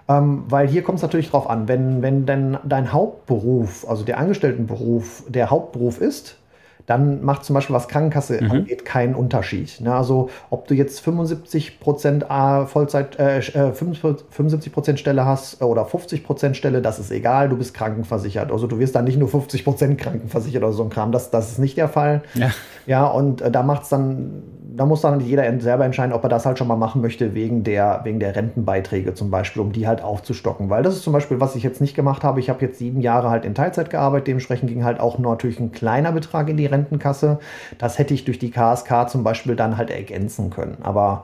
Speaker 3: Ähm, weil hier kommt es natürlich drauf an, wenn, wenn denn dein Hauptberuf, also der Angestelltenberuf, der Hauptberuf ist, dann macht zum Beispiel was Krankenkasse mhm. angeht keinen Unterschied. Ne? Also ob du jetzt 75 Prozent Vollzeit, äh, 75 äh, Prozent Stelle hast äh, oder 50 Prozent Stelle, das ist egal, du bist krankenversichert. Also du wirst dann nicht nur 50 Prozent krankenversichert oder so ein Kram, das, das ist nicht der Fall. Ja, ja und äh, da macht es dann da muss dann jeder selber entscheiden, ob er das halt schon mal machen möchte, wegen der, wegen der Rentenbeiträge zum Beispiel, um die halt aufzustocken. Weil das ist zum Beispiel, was ich jetzt nicht gemacht habe. Ich habe jetzt sieben Jahre halt in Teilzeit gearbeitet, dementsprechend ging halt auch nur natürlich ein kleiner Betrag in die Rentenkasse. Das hätte ich durch die KSK zum Beispiel dann halt ergänzen können. Aber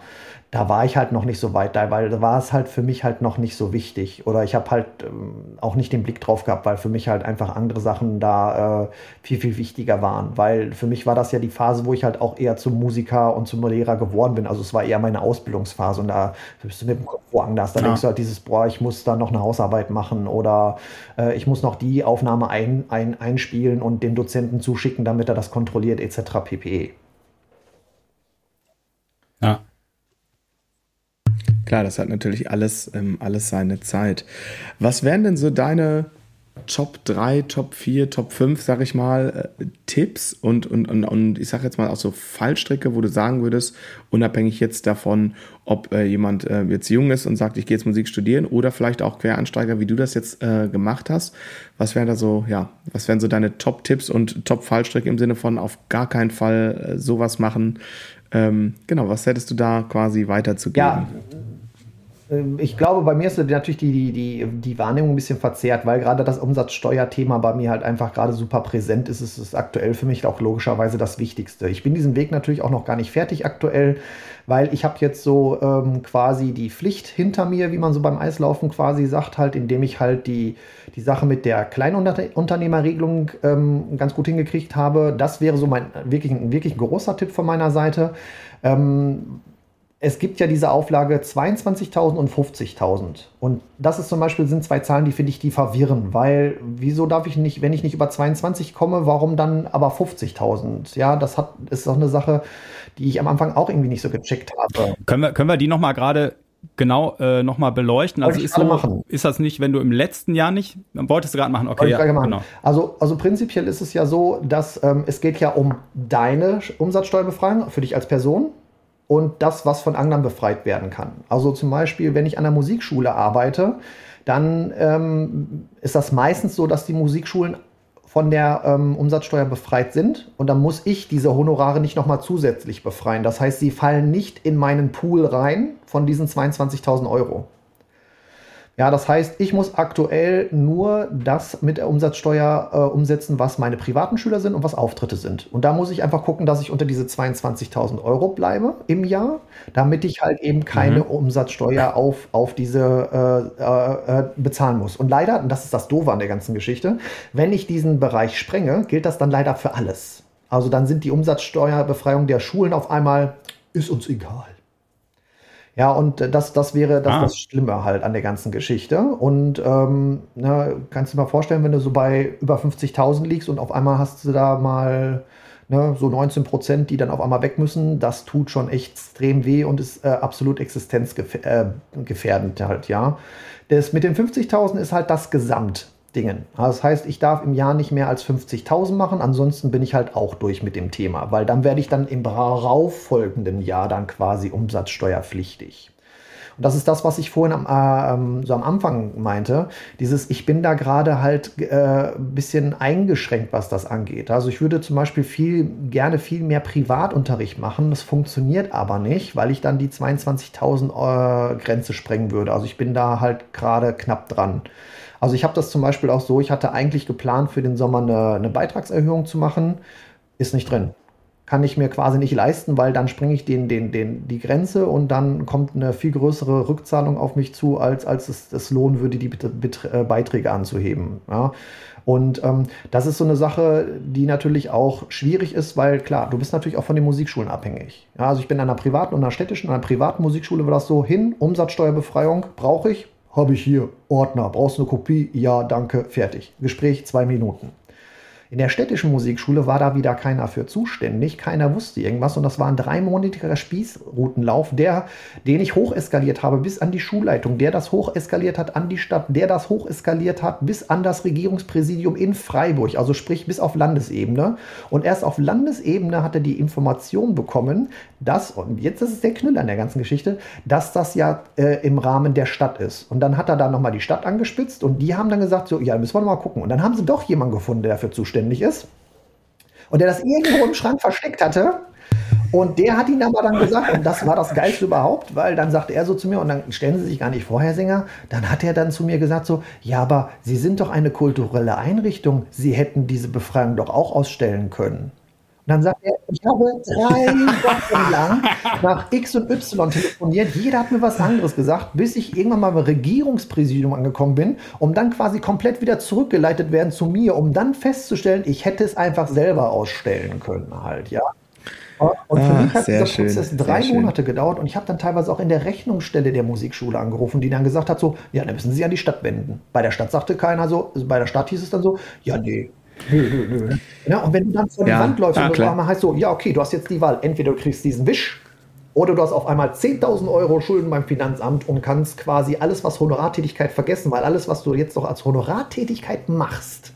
Speaker 3: da war ich halt noch nicht so weit da, weil da war es halt für mich halt noch nicht so wichtig. Oder ich habe halt ähm, auch nicht den Blick drauf gehabt, weil für mich halt einfach andere Sachen da äh, viel, viel wichtiger waren. Weil für mich war das ja die Phase, wo ich halt auch eher zum Musiker und zum Lehrer geworden bin. Also es war eher meine Ausbildungsphase und da bist du mit dem Kopf woanders. Da ja. denkst du halt dieses, boah, ich muss da noch eine Hausarbeit machen oder äh, ich muss noch die Aufnahme ein, ein, einspielen und dem Dozenten zuschicken, damit er das kontrolliert, etc. pp.
Speaker 1: Ja. Klar, das hat natürlich alles, ähm, alles seine Zeit. Was wären denn so deine Top 3, Top 4, Top 5, sag ich mal, äh, Tipps und, und, und, und ich sag jetzt mal auch so Fallstricke, wo du sagen würdest, unabhängig jetzt davon, ob äh, jemand äh, jetzt jung ist und sagt, ich gehe jetzt Musik studieren oder vielleicht auch Quereinsteiger, wie du das jetzt äh, gemacht hast. Was wären da so, ja, was wären so deine Top-Tipps und Top-Fallstricke im Sinne von auf gar keinen Fall äh, sowas machen? Ähm, genau, was hättest du da quasi weiterzugeben?
Speaker 3: Ja, ich glaube, bei mir ist natürlich die, die, die, die Wahrnehmung ein bisschen verzerrt, weil gerade das Umsatzsteuerthema bei mir halt einfach gerade super präsent ist. Es ist aktuell für mich auch logischerweise das Wichtigste. Ich bin diesen Weg natürlich auch noch gar nicht fertig aktuell, weil ich habe jetzt so ähm, quasi die Pflicht hinter mir, wie man so beim Eislaufen quasi sagt, halt, indem ich halt die, die Sache mit der Kleinunternehmerregelung ähm, ganz gut hingekriegt habe. Das wäre so mein wirklich, wirklich großer Tipp von meiner Seite. Ähm, es gibt ja diese Auflage 22.000 und 50.000. Und das ist zum Beispiel, sind zwei Zahlen, die finde ich, die verwirren, weil wieso darf ich nicht, wenn ich nicht über 22 komme, warum dann aber 50.000? Ja, das hat, ist doch eine Sache, die ich am Anfang auch irgendwie nicht so gecheckt habe.
Speaker 2: Können wir, können wir die nochmal gerade genau äh, nochmal beleuchten? also ist, so, machen. ist das nicht, wenn du im letzten Jahr nicht, wolltest du gerade machen, okay,
Speaker 3: ja, machen. Genau. Also, also prinzipiell ist es ja so, dass ähm, es geht ja um deine Umsatzsteuerbefreiung für dich als Person und das, was von anderen befreit werden kann. Also zum Beispiel, wenn ich an der Musikschule arbeite, dann ähm, ist das meistens so, dass die Musikschulen von der ähm, Umsatzsteuer befreit sind und dann muss ich diese Honorare nicht nochmal zusätzlich befreien. Das heißt, sie fallen nicht in meinen Pool rein von diesen 22.000 Euro. Ja, das heißt, ich muss aktuell nur das mit der Umsatzsteuer äh, umsetzen, was meine privaten Schüler sind und was Auftritte sind. Und da muss ich einfach gucken, dass ich unter diese 22.000 Euro bleibe im Jahr, damit ich halt eben keine mhm. Umsatzsteuer auf, auf diese äh, äh, äh, bezahlen muss. Und leider, und das ist das Doofe an der ganzen Geschichte, wenn ich diesen Bereich sprenge, gilt das dann leider für alles. Also dann sind die Umsatzsteuerbefreiung der Schulen auf einmal, ist uns egal. Ja, und das, das wäre das, ah. das Schlimme halt an der ganzen Geschichte. Und ähm, na, ne, kannst du dir mal vorstellen, wenn du so bei über 50.000 liegst und auf einmal hast du da mal ne, so 19 Prozent, die dann auf einmal weg müssen, das tut schon extrem weh und ist äh, absolut existenzgefährdend äh, halt, ja. Das mit den 50.000 ist halt das Gesamt. Dingen. Das heißt, ich darf im Jahr nicht mehr als 50.000 machen, ansonsten bin ich halt auch durch mit dem Thema, weil dann werde ich dann im darauffolgenden Jahr dann quasi umsatzsteuerpflichtig. Und das ist das, was ich vorhin am, äh, so am Anfang meinte. Dieses, ich bin da gerade halt äh, bisschen eingeschränkt, was das angeht. Also ich würde zum Beispiel viel, gerne viel mehr Privatunterricht machen. Das funktioniert aber nicht, weil ich dann die 22.000 äh, Grenze sprengen würde. Also ich bin da halt gerade knapp dran. Also ich habe das zum Beispiel auch so, ich hatte eigentlich geplant, für den Sommer eine, eine Beitragserhöhung zu machen, ist nicht drin. Kann ich mir quasi nicht leisten, weil dann springe ich den, den, den, die Grenze und dann kommt eine viel größere Rückzahlung auf mich zu, als, als es, es lohnen würde, die äh, Beiträge anzuheben. Ja. Und ähm, das ist so eine Sache, die natürlich auch schwierig ist, weil klar, du bist natürlich auch von den Musikschulen abhängig. Ja, also ich bin an einer privaten und einer städtischen, an einer privaten Musikschule war das so hin, Umsatzsteuerbefreiung brauche ich, habe ich hier. Ordner. Brauchst du eine Kopie? Ja, danke. Fertig. Gespräch zwei Minuten. In der städtischen Musikschule war da wieder keiner für zuständig, keiner wusste irgendwas und das war ein dreimonatiger Spießrutenlauf, der, den ich hocheskaliert habe bis an die Schulleitung, der das hocheskaliert hat an die Stadt, der das hocheskaliert hat bis an das Regierungspräsidium in Freiburg, also sprich bis auf Landesebene. Und erst auf Landesebene hat er die Information bekommen, dass, und jetzt ist es der Knüller an der ganzen Geschichte, dass das ja äh, im Rahmen der Stadt ist. Und dann hat er da nochmal die Stadt angespitzt und die haben dann gesagt, so, ja, müssen wir nochmal gucken. Und dann haben sie doch jemanden gefunden, der dafür zuständig zuständig ist und der das irgendwo im Schrank versteckt hatte. Und der hat ihn aber dann gesagt, und das war das Geilste überhaupt, weil dann sagte er so zu mir, und dann stellen Sie sich gar nicht vor, Herr Sänger, dann hat er dann zu mir gesagt so, ja, aber Sie sind doch eine kulturelle Einrichtung, Sie hätten diese Befreiung doch auch ausstellen können. Und dann sagt er, ich habe drei Wochen lang nach X und Y telefoniert. Jeder hat mir was anderes gesagt, bis ich irgendwann mal beim Regierungspräsidium angekommen bin, um dann quasi komplett wieder zurückgeleitet werden zu mir, um dann festzustellen, ich hätte es einfach selber ausstellen können halt, ja. Und für ah, mich hat dieser schön, Prozess drei Monate gedauert und ich habe dann teilweise auch in der Rechnungsstelle der Musikschule angerufen, die dann gesagt hat so, ja, dann müssen Sie an die Stadt wenden. Bei der Stadt sagte keiner so, bei der Stadt hieß es dann so, ja, nee. Ja, und wenn du dann vor die ja, Wand läufst ah, und du heißt so, ja, okay, du hast jetzt die Wahl, entweder du kriegst diesen Wisch oder du hast auf einmal 10.000 Euro Schulden beim Finanzamt und kannst quasi alles, was Honorartätigkeit vergessen, weil alles, was du jetzt noch als Honorartätigkeit machst,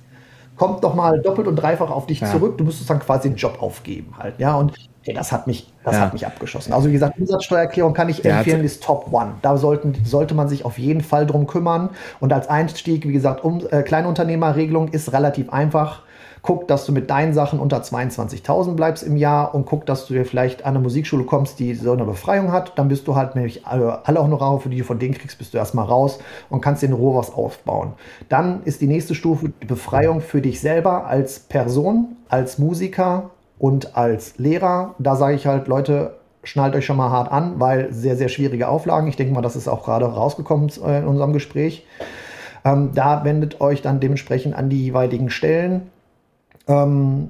Speaker 3: kommt doch mal doppelt und dreifach auf dich ja. zurück. Du müsstest dann quasi den Job aufgeben halt. Ja, und ey, das hat mich, das ja. hat mich abgeschossen. Also wie gesagt, Umsatzsteuererklärung kann ich empfehlen, ist Top One. Da sollten, sollte man sich auf jeden Fall drum kümmern. Und als Einstieg, wie gesagt, um, äh, Kleinunternehmerregelung ist relativ einfach guck, dass du mit deinen Sachen unter 22.000 bleibst im Jahr und guck, dass du dir vielleicht an eine Musikschule kommst, die so eine Befreiung hat. Dann bist du halt nämlich alle, alle Honorare, für die du von denen kriegst, bist du erstmal raus und kannst dir in Ruhe was aufbauen. Dann ist die nächste Stufe die Befreiung für dich selber als Person, als Musiker und als Lehrer. Da sage ich halt, Leute, schnallt euch schon mal hart an, weil sehr, sehr schwierige Auflagen. Ich denke mal, das ist auch gerade rausgekommen äh, in unserem Gespräch. Ähm, da wendet euch dann dementsprechend an die jeweiligen Stellen. Ähm,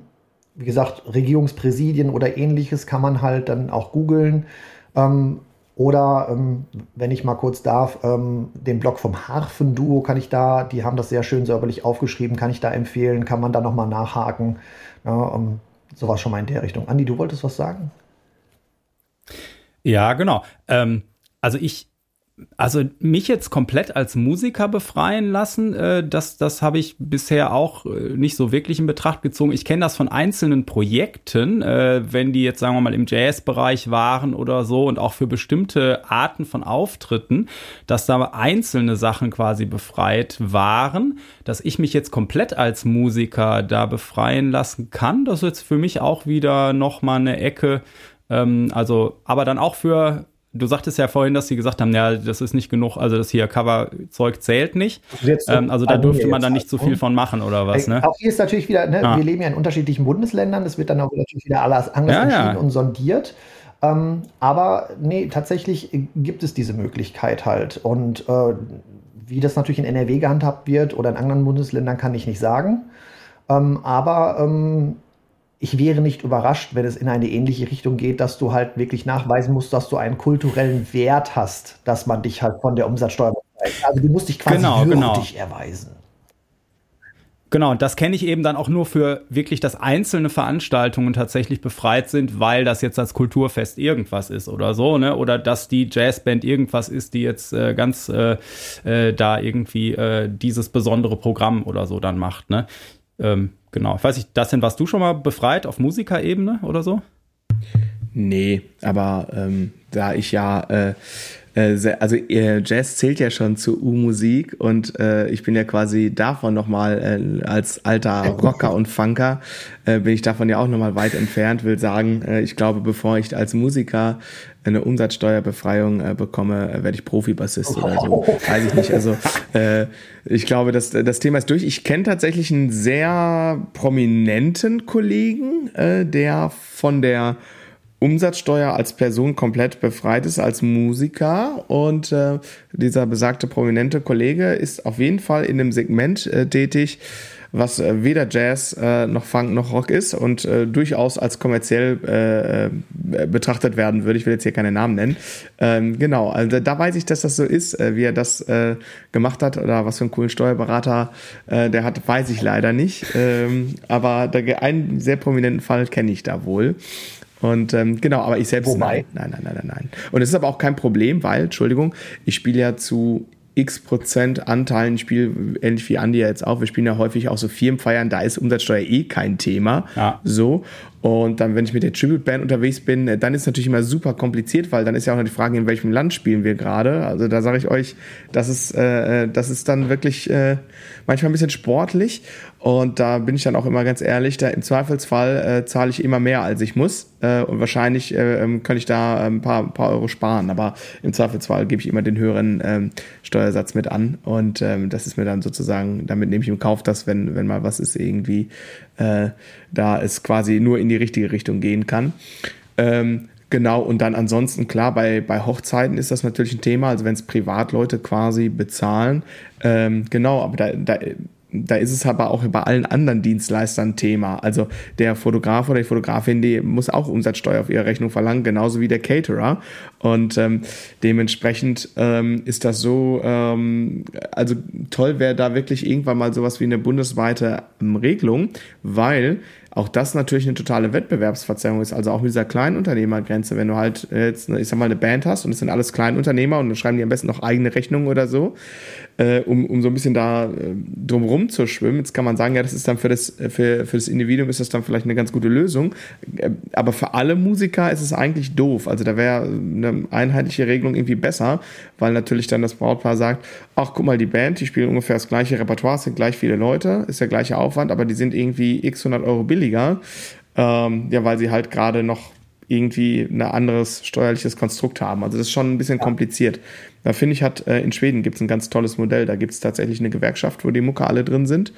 Speaker 3: wie gesagt, Regierungspräsidien oder ähnliches kann man halt dann auch googeln. Ähm, oder, ähm, wenn ich mal kurz darf, ähm, den Blog vom Harfenduo kann ich da, die haben das sehr schön säuberlich aufgeschrieben, kann ich da empfehlen, kann man da nochmal nachhaken. Ja, ähm, sowas schon mal in der Richtung. Andi, du wolltest was sagen?
Speaker 2: Ja, genau. Ähm, also ich, also mich jetzt komplett als Musiker befreien lassen, äh, das, das habe ich bisher auch äh, nicht so wirklich in Betracht gezogen. Ich kenne das von einzelnen Projekten, äh, wenn die jetzt sagen wir mal im Jazzbereich waren oder so und auch für bestimmte Arten von Auftritten, dass da einzelne Sachen quasi befreit waren, dass ich mich jetzt komplett als Musiker da befreien lassen kann. Das ist jetzt für mich auch wieder noch mal eine Ecke. Ähm, also, aber dann auch für du sagtest ja vorhin, dass sie gesagt haben, ja, das ist nicht genug, also das hier Cover-Zeug zählt nicht. Ähm, also da dürfte man dann nicht so viel von machen oder was, ne?
Speaker 3: Auch hier ist natürlich wieder, ne, ah. wir leben ja in unterschiedlichen Bundesländern, das wird dann auch natürlich wieder alles anders ja, entschieden ja. und sondiert. Ähm, aber nee, tatsächlich gibt es diese Möglichkeit halt. Und äh, wie das natürlich in NRW gehandhabt wird oder in anderen Bundesländern, kann ich nicht sagen. Ähm, aber ähm, ich wäre nicht überrascht, wenn es in eine ähnliche Richtung geht, dass du halt wirklich nachweisen musst, dass du einen kulturellen Wert hast, dass man dich halt von der Umsatzsteuer befreit. Also du musst dich quasi genau, würdig genau. erweisen.
Speaker 2: Genau, und das kenne ich eben dann auch nur für wirklich, dass einzelne Veranstaltungen tatsächlich befreit sind, weil das jetzt das Kulturfest irgendwas ist oder so, ne? Oder dass die Jazzband irgendwas ist, die jetzt äh, ganz äh, äh, da irgendwie äh, dieses besondere Programm oder so dann macht, ne? Ähm, Genau. Ich weiß nicht, das denn warst du schon mal befreit auf Musikerebene oder so?
Speaker 1: Nee, aber ähm, da ich ja äh, äh, also äh, Jazz zählt ja schon zu U-Musik und äh, ich bin ja quasi davon nochmal äh, als alter Rocker und Funker äh, bin ich davon ja auch nochmal weit entfernt, will sagen, äh, ich glaube, bevor ich als Musiker eine Umsatzsteuerbefreiung äh, bekomme, äh, werde ich Profibassist oder so. Weiß ich nicht. Also äh, ich glaube, das, das Thema ist durch. Ich kenne tatsächlich einen sehr prominenten Kollegen, äh, der von der Umsatzsteuer als Person komplett befreit ist als Musiker und äh, dieser besagte prominente Kollege ist auf jeden Fall in dem Segment äh, tätig, was äh, weder Jazz äh, noch Funk noch Rock ist und äh, durchaus als kommerziell äh, betrachtet werden würde. Ich will jetzt hier keine Namen nennen. Ähm, genau, also da weiß ich, dass das so ist, wie er das gemacht hat oder was für einen coolen Steuerberater der hat, weiß ich leider nicht. Ähm, aber einen sehr prominenten Fall kenne ich da wohl. Und ähm, genau, aber ich selbst
Speaker 3: Wobei?
Speaker 1: nein, nein, nein, nein, nein. Und es ist aber auch kein Problem, weil, Entschuldigung, ich spiele ja zu x Prozent Anteilen, ich spiele ähnlich wie Andi jetzt auch, wir spielen ja häufig auch so Firmenfeiern, da ist Umsatzsteuer eh kein Thema. Ja. So. Und dann, wenn ich mit der Tribute Band unterwegs bin, äh, dann ist es natürlich immer super kompliziert, weil dann ist ja auch noch die Frage, in welchem Land spielen wir gerade. Also da sage ich euch, das ist, äh, das ist dann wirklich äh, manchmal ein bisschen sportlich. Und da bin ich dann auch immer ganz ehrlich, da im Zweifelsfall äh, zahle ich immer mehr, als ich muss. Äh, und wahrscheinlich äh, ähm, kann ich da ein paar, ein paar Euro sparen. Aber im Zweifelsfall gebe ich immer den höheren ähm, Steuer Steuersatz mit an. Und ähm, das ist mir dann sozusagen, damit nehme ich im Kauf, dass wenn, wenn mal was ist, irgendwie äh, da es quasi nur in die richtige Richtung gehen kann. Ähm, Genau, und dann ansonsten, klar, bei, bei Hochzeiten ist das natürlich ein Thema, also wenn es Privatleute quasi bezahlen. Ähm, genau, aber da, da da ist es aber auch bei allen anderen Dienstleistern Thema. Also der Fotograf oder die Fotografin, die muss auch Umsatzsteuer auf ihre Rechnung verlangen, genauso wie der Caterer. Und ähm, dementsprechend ähm, ist das so, ähm, also toll wäre da wirklich irgendwann mal sowas wie eine bundesweite ähm, Regelung, weil auch das natürlich eine totale Wettbewerbsverzerrung ist. Also auch mit dieser Kleinunternehmergrenze, wenn du halt jetzt, ich sag mal, eine Band hast und es sind alles Kleinunternehmer und dann schreiben die am besten noch eigene Rechnungen oder so, äh, um, um so ein bisschen da äh, drumrum zu schwimmen. Jetzt kann man sagen, ja, das ist dann für das, für, für das Individuum ist das dann vielleicht eine ganz gute Lösung. Äh, aber für alle Musiker ist es eigentlich doof. Also da wäre eine einheitliche Regelung irgendwie besser, weil natürlich dann das Brautpaar sagt, ach guck mal, die Band, die spielen ungefähr das gleiche Repertoire, es sind gleich viele Leute, ist der gleiche Aufwand, aber die sind irgendwie x 100 Euro billiger. Ähm, ja, weil sie halt gerade noch irgendwie ein anderes steuerliches Konstrukt haben. Also das ist schon ein bisschen ja. kompliziert. Da finde ich, hat äh, in Schweden gibt es ein ganz tolles Modell. Da gibt es tatsächlich eine Gewerkschaft, wo die Mucke alle drin sind.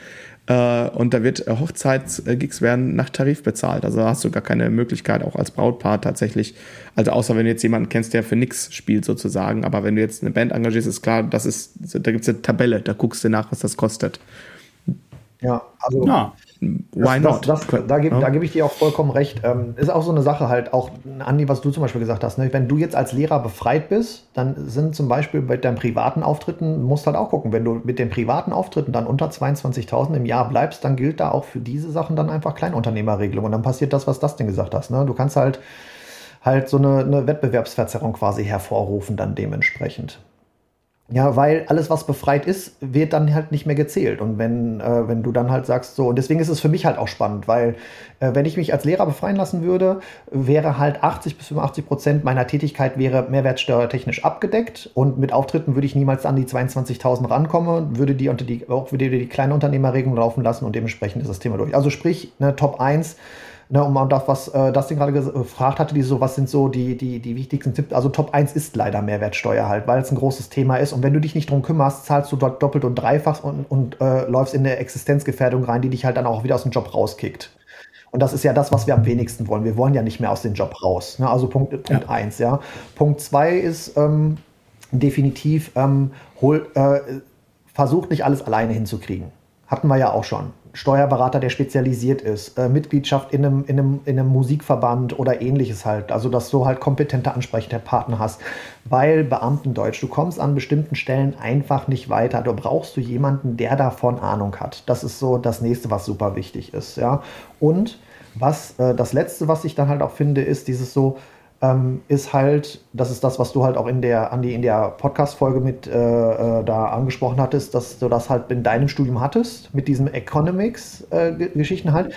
Speaker 1: Äh, und da wird äh, Hochzeitsgigs werden nach Tarif bezahlt. Also da hast du gar keine Möglichkeit, auch als Brautpaar tatsächlich, also außer wenn du jetzt jemanden kennst, der für nix spielt sozusagen. Aber wenn du jetzt eine Band engagierst, ist klar, das ist, da gibt es eine Tabelle, da guckst du nach, was das kostet.
Speaker 3: Ja, also ja. Why not? Das, das, da gebe ja. geb ich dir auch vollkommen recht. Ähm, ist auch so eine Sache halt, auch Andi, was du zum Beispiel gesagt hast. Ne? Wenn du jetzt als Lehrer befreit bist, dann sind zum Beispiel bei deinen privaten Auftritten, musst halt auch gucken, wenn du mit den privaten Auftritten dann unter 22.000 im Jahr bleibst, dann gilt da auch für diese Sachen dann einfach Kleinunternehmerregelung. Und dann passiert das, was das denn gesagt hast. Ne? Du kannst halt halt so eine, eine Wettbewerbsverzerrung quasi hervorrufen dann dementsprechend. Ja, weil alles, was befreit ist, wird dann halt nicht mehr gezählt. Und wenn, äh, wenn du dann halt sagst, so, und deswegen ist es für mich halt auch spannend, weil äh, wenn ich mich als Lehrer befreien lassen würde, wäre halt 80 bis 85 Prozent meiner Tätigkeit wäre mehrwertsteuertechnisch abgedeckt und mit Auftritten würde ich niemals an die 22.000 rankommen, würde die unter die, auch würde die kleine Unternehmerregelung laufen lassen und dementsprechend ist das Thema durch. Also sprich, ne, Top 1 Ne, und man darf, was äh, Dustin gerade gefragt hatte, die so, was sind so die, die, die wichtigsten Tipps? Also Top 1 ist leider Mehrwertsteuer halt, weil es ein großes Thema ist. Und wenn du dich nicht drum kümmerst, zahlst du dort doppelt und dreifach und, und äh, läufst in eine Existenzgefährdung rein, die dich halt dann auch wieder aus dem Job rauskickt. Und das ist ja das, was wir am wenigsten wollen. Wir wollen ja nicht mehr aus dem Job raus. Ne? Also Punkt 1, Punkt ja. Eins, ja. Punkt 2 ist ähm, definitiv, ähm, hol, äh, versucht nicht alles alleine hinzukriegen. Hatten wir ja auch schon. Steuerberater, der spezialisiert ist, äh, Mitgliedschaft in einem, in, einem, in einem Musikverband oder ähnliches halt. Also, dass du halt kompetente ansprechende Partner hast. Weil Beamtendeutsch, du kommst an bestimmten Stellen einfach nicht weiter. Da brauchst du jemanden, der davon Ahnung hat. Das ist so das nächste, was super wichtig ist. Ja. Und was, äh, das letzte, was ich dann halt auch finde, ist dieses so, ähm, ist halt, das ist das, was du halt auch in der, Andi, in der Podcast-Folge mit äh, äh, da angesprochen hattest, dass du das halt in deinem Studium hattest, mit diesem Economics-Geschichten äh, halt.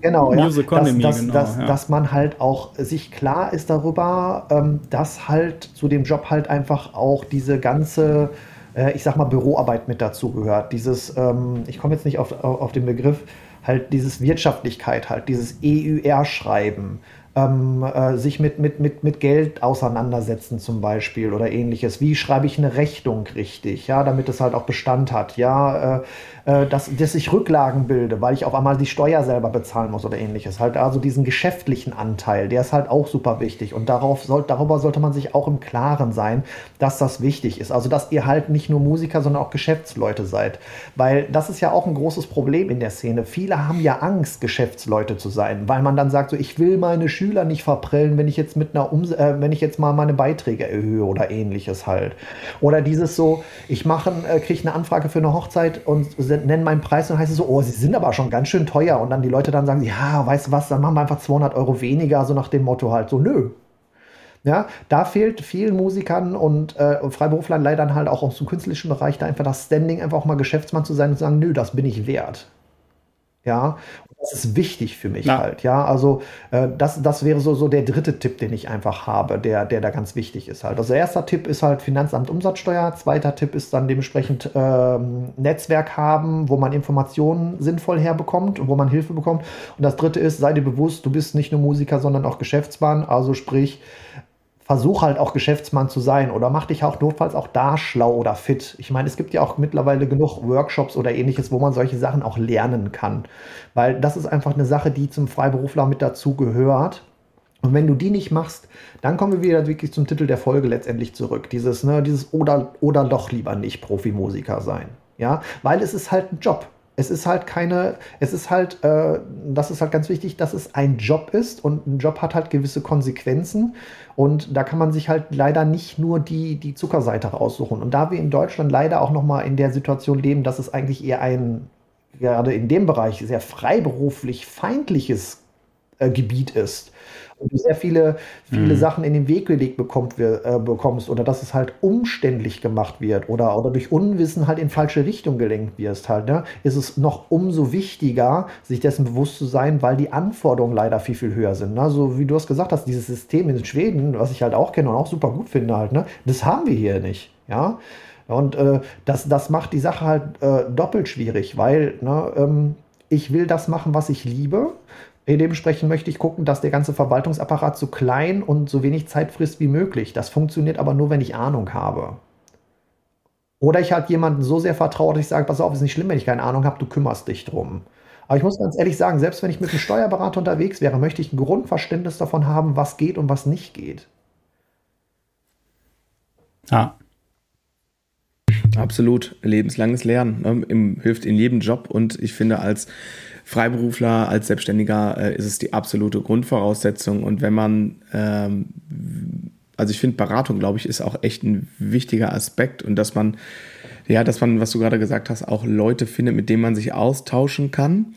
Speaker 3: Genau, ja. Economy, dass, dass, genau, dass, ja. dass, man halt auch sich klar ist darüber, ähm, dass halt zu dem Job halt einfach auch diese ganze, äh, ich sag mal, Büroarbeit mit dazu gehört. Dieses, ähm, ich komme jetzt nicht auf, auf, auf den Begriff, halt dieses Wirtschaftlichkeit, halt dieses EUR-Schreiben, ähm, äh, sich mit, mit, mit, mit Geld auseinandersetzen zum Beispiel oder ähnliches. Wie schreibe ich eine Rechnung richtig, ja, damit es halt auch Bestand hat, ja, äh, äh, dass, dass ich Rücklagen bilde, weil ich auf einmal die Steuer selber bezahlen muss oder ähnliches. Halt also diesen geschäftlichen Anteil, der ist halt auch super wichtig. Und darauf soll, darüber sollte man sich auch im Klaren sein, dass das wichtig ist. Also dass ihr halt nicht nur Musiker, sondern auch Geschäftsleute seid. Weil das ist ja auch ein großes Problem in der Szene. Viele haben ja Angst, Geschäftsleute zu sein, weil man dann sagt, so ich will meine Schüler nicht verprellen, wenn ich jetzt mit einer Ums äh, wenn ich jetzt mal meine Beiträge erhöhe oder ähnliches halt. Oder dieses so, ich mache, äh, kriege eine Anfrage für eine Hochzeit und nennen meinen Preis und heißt es so, oh, sie sind aber schon ganz schön teuer. Und dann die Leute dann sagen, ja, weißt du was, dann machen wir einfach 200 Euro weniger, so nach dem Motto halt so, nö. Ja, da fehlt vielen Musikern und äh, Freiberuflern leider halt auch aus dem künstlerischen Bereich da einfach das Standing, einfach auch mal Geschäftsmann zu sein und zu sagen, nö, das bin ich wert. Ja, das ist wichtig für mich ja. halt. Ja, also äh, das, das wäre so, so der dritte Tipp, den ich einfach habe, der, der da ganz wichtig ist halt. Also erster Tipp ist halt Finanzamt Umsatzsteuer. Zweiter Tipp ist dann dementsprechend ähm, Netzwerk haben, wo man Informationen sinnvoll herbekommt und wo man Hilfe bekommt. Und das dritte ist, sei dir bewusst, du bist nicht nur Musiker, sondern auch Geschäftsmann. Also sprich, versuch halt auch Geschäftsmann zu sein oder mach dich auch notfalls auch da schlau oder fit. Ich meine, es gibt ja auch mittlerweile genug Workshops oder ähnliches, wo man solche Sachen auch lernen kann. Weil das ist einfach eine Sache, die zum Freiberufler mit dazu gehört. Und wenn du die nicht machst, dann kommen wir wieder wirklich zum Titel der Folge letztendlich zurück. Dieses, ne, dieses oder, oder doch lieber nicht Profimusiker sein. Ja, weil es ist halt ein Job. Es ist halt keine, es ist halt, äh, das ist halt ganz wichtig, dass es ein Job ist und ein Job hat halt gewisse Konsequenzen und da kann man sich halt leider nicht nur die, die Zuckerseite raussuchen. Und da wir in Deutschland leider auch nochmal in der Situation leben, dass es eigentlich eher ein, gerade in dem Bereich, sehr freiberuflich feindliches äh, Gebiet ist, und du sehr viele, viele mhm. Sachen in den Weg gelegt bekommt, äh, bekommst oder dass es halt umständlich gemacht wird oder, oder durch Unwissen halt in falsche Richtung gelenkt wirst halt, ne, ist es noch umso wichtiger, sich dessen bewusst zu sein, weil die Anforderungen leider viel, viel höher sind. Ne? So wie du es gesagt hast, dieses System in Schweden, was ich halt auch kenne und auch super gut finde halt, ne, das haben wir hier nicht, ja. Und äh, das, das macht die Sache halt äh, doppelt schwierig, weil ne, ähm, ich will das machen, was ich liebe. Dementsprechend möchte ich gucken, dass der ganze Verwaltungsapparat so klein und so wenig Zeit frisst wie möglich. Das funktioniert aber nur, wenn ich Ahnung habe. Oder ich halt jemanden so sehr vertraue, dass ich sage, pass auf, ist nicht schlimm, wenn ich keine Ahnung habe, du kümmerst dich drum. Aber ich muss ganz ehrlich sagen, selbst wenn ich mit einem Steuerberater unterwegs wäre, möchte ich ein Grundverständnis davon haben, was geht und was nicht geht.
Speaker 1: Ja. Absolut. Lebenslanges Lernen ne? hilft in jedem Job und ich finde, als Freiberufler, als Selbstständiger äh, ist es die absolute Grundvoraussetzung. Und wenn man, ähm, also ich finde, Beratung, glaube ich, ist auch echt ein wichtiger Aspekt und dass man, ja, dass man, was du gerade gesagt hast, auch Leute findet, mit denen man sich austauschen kann.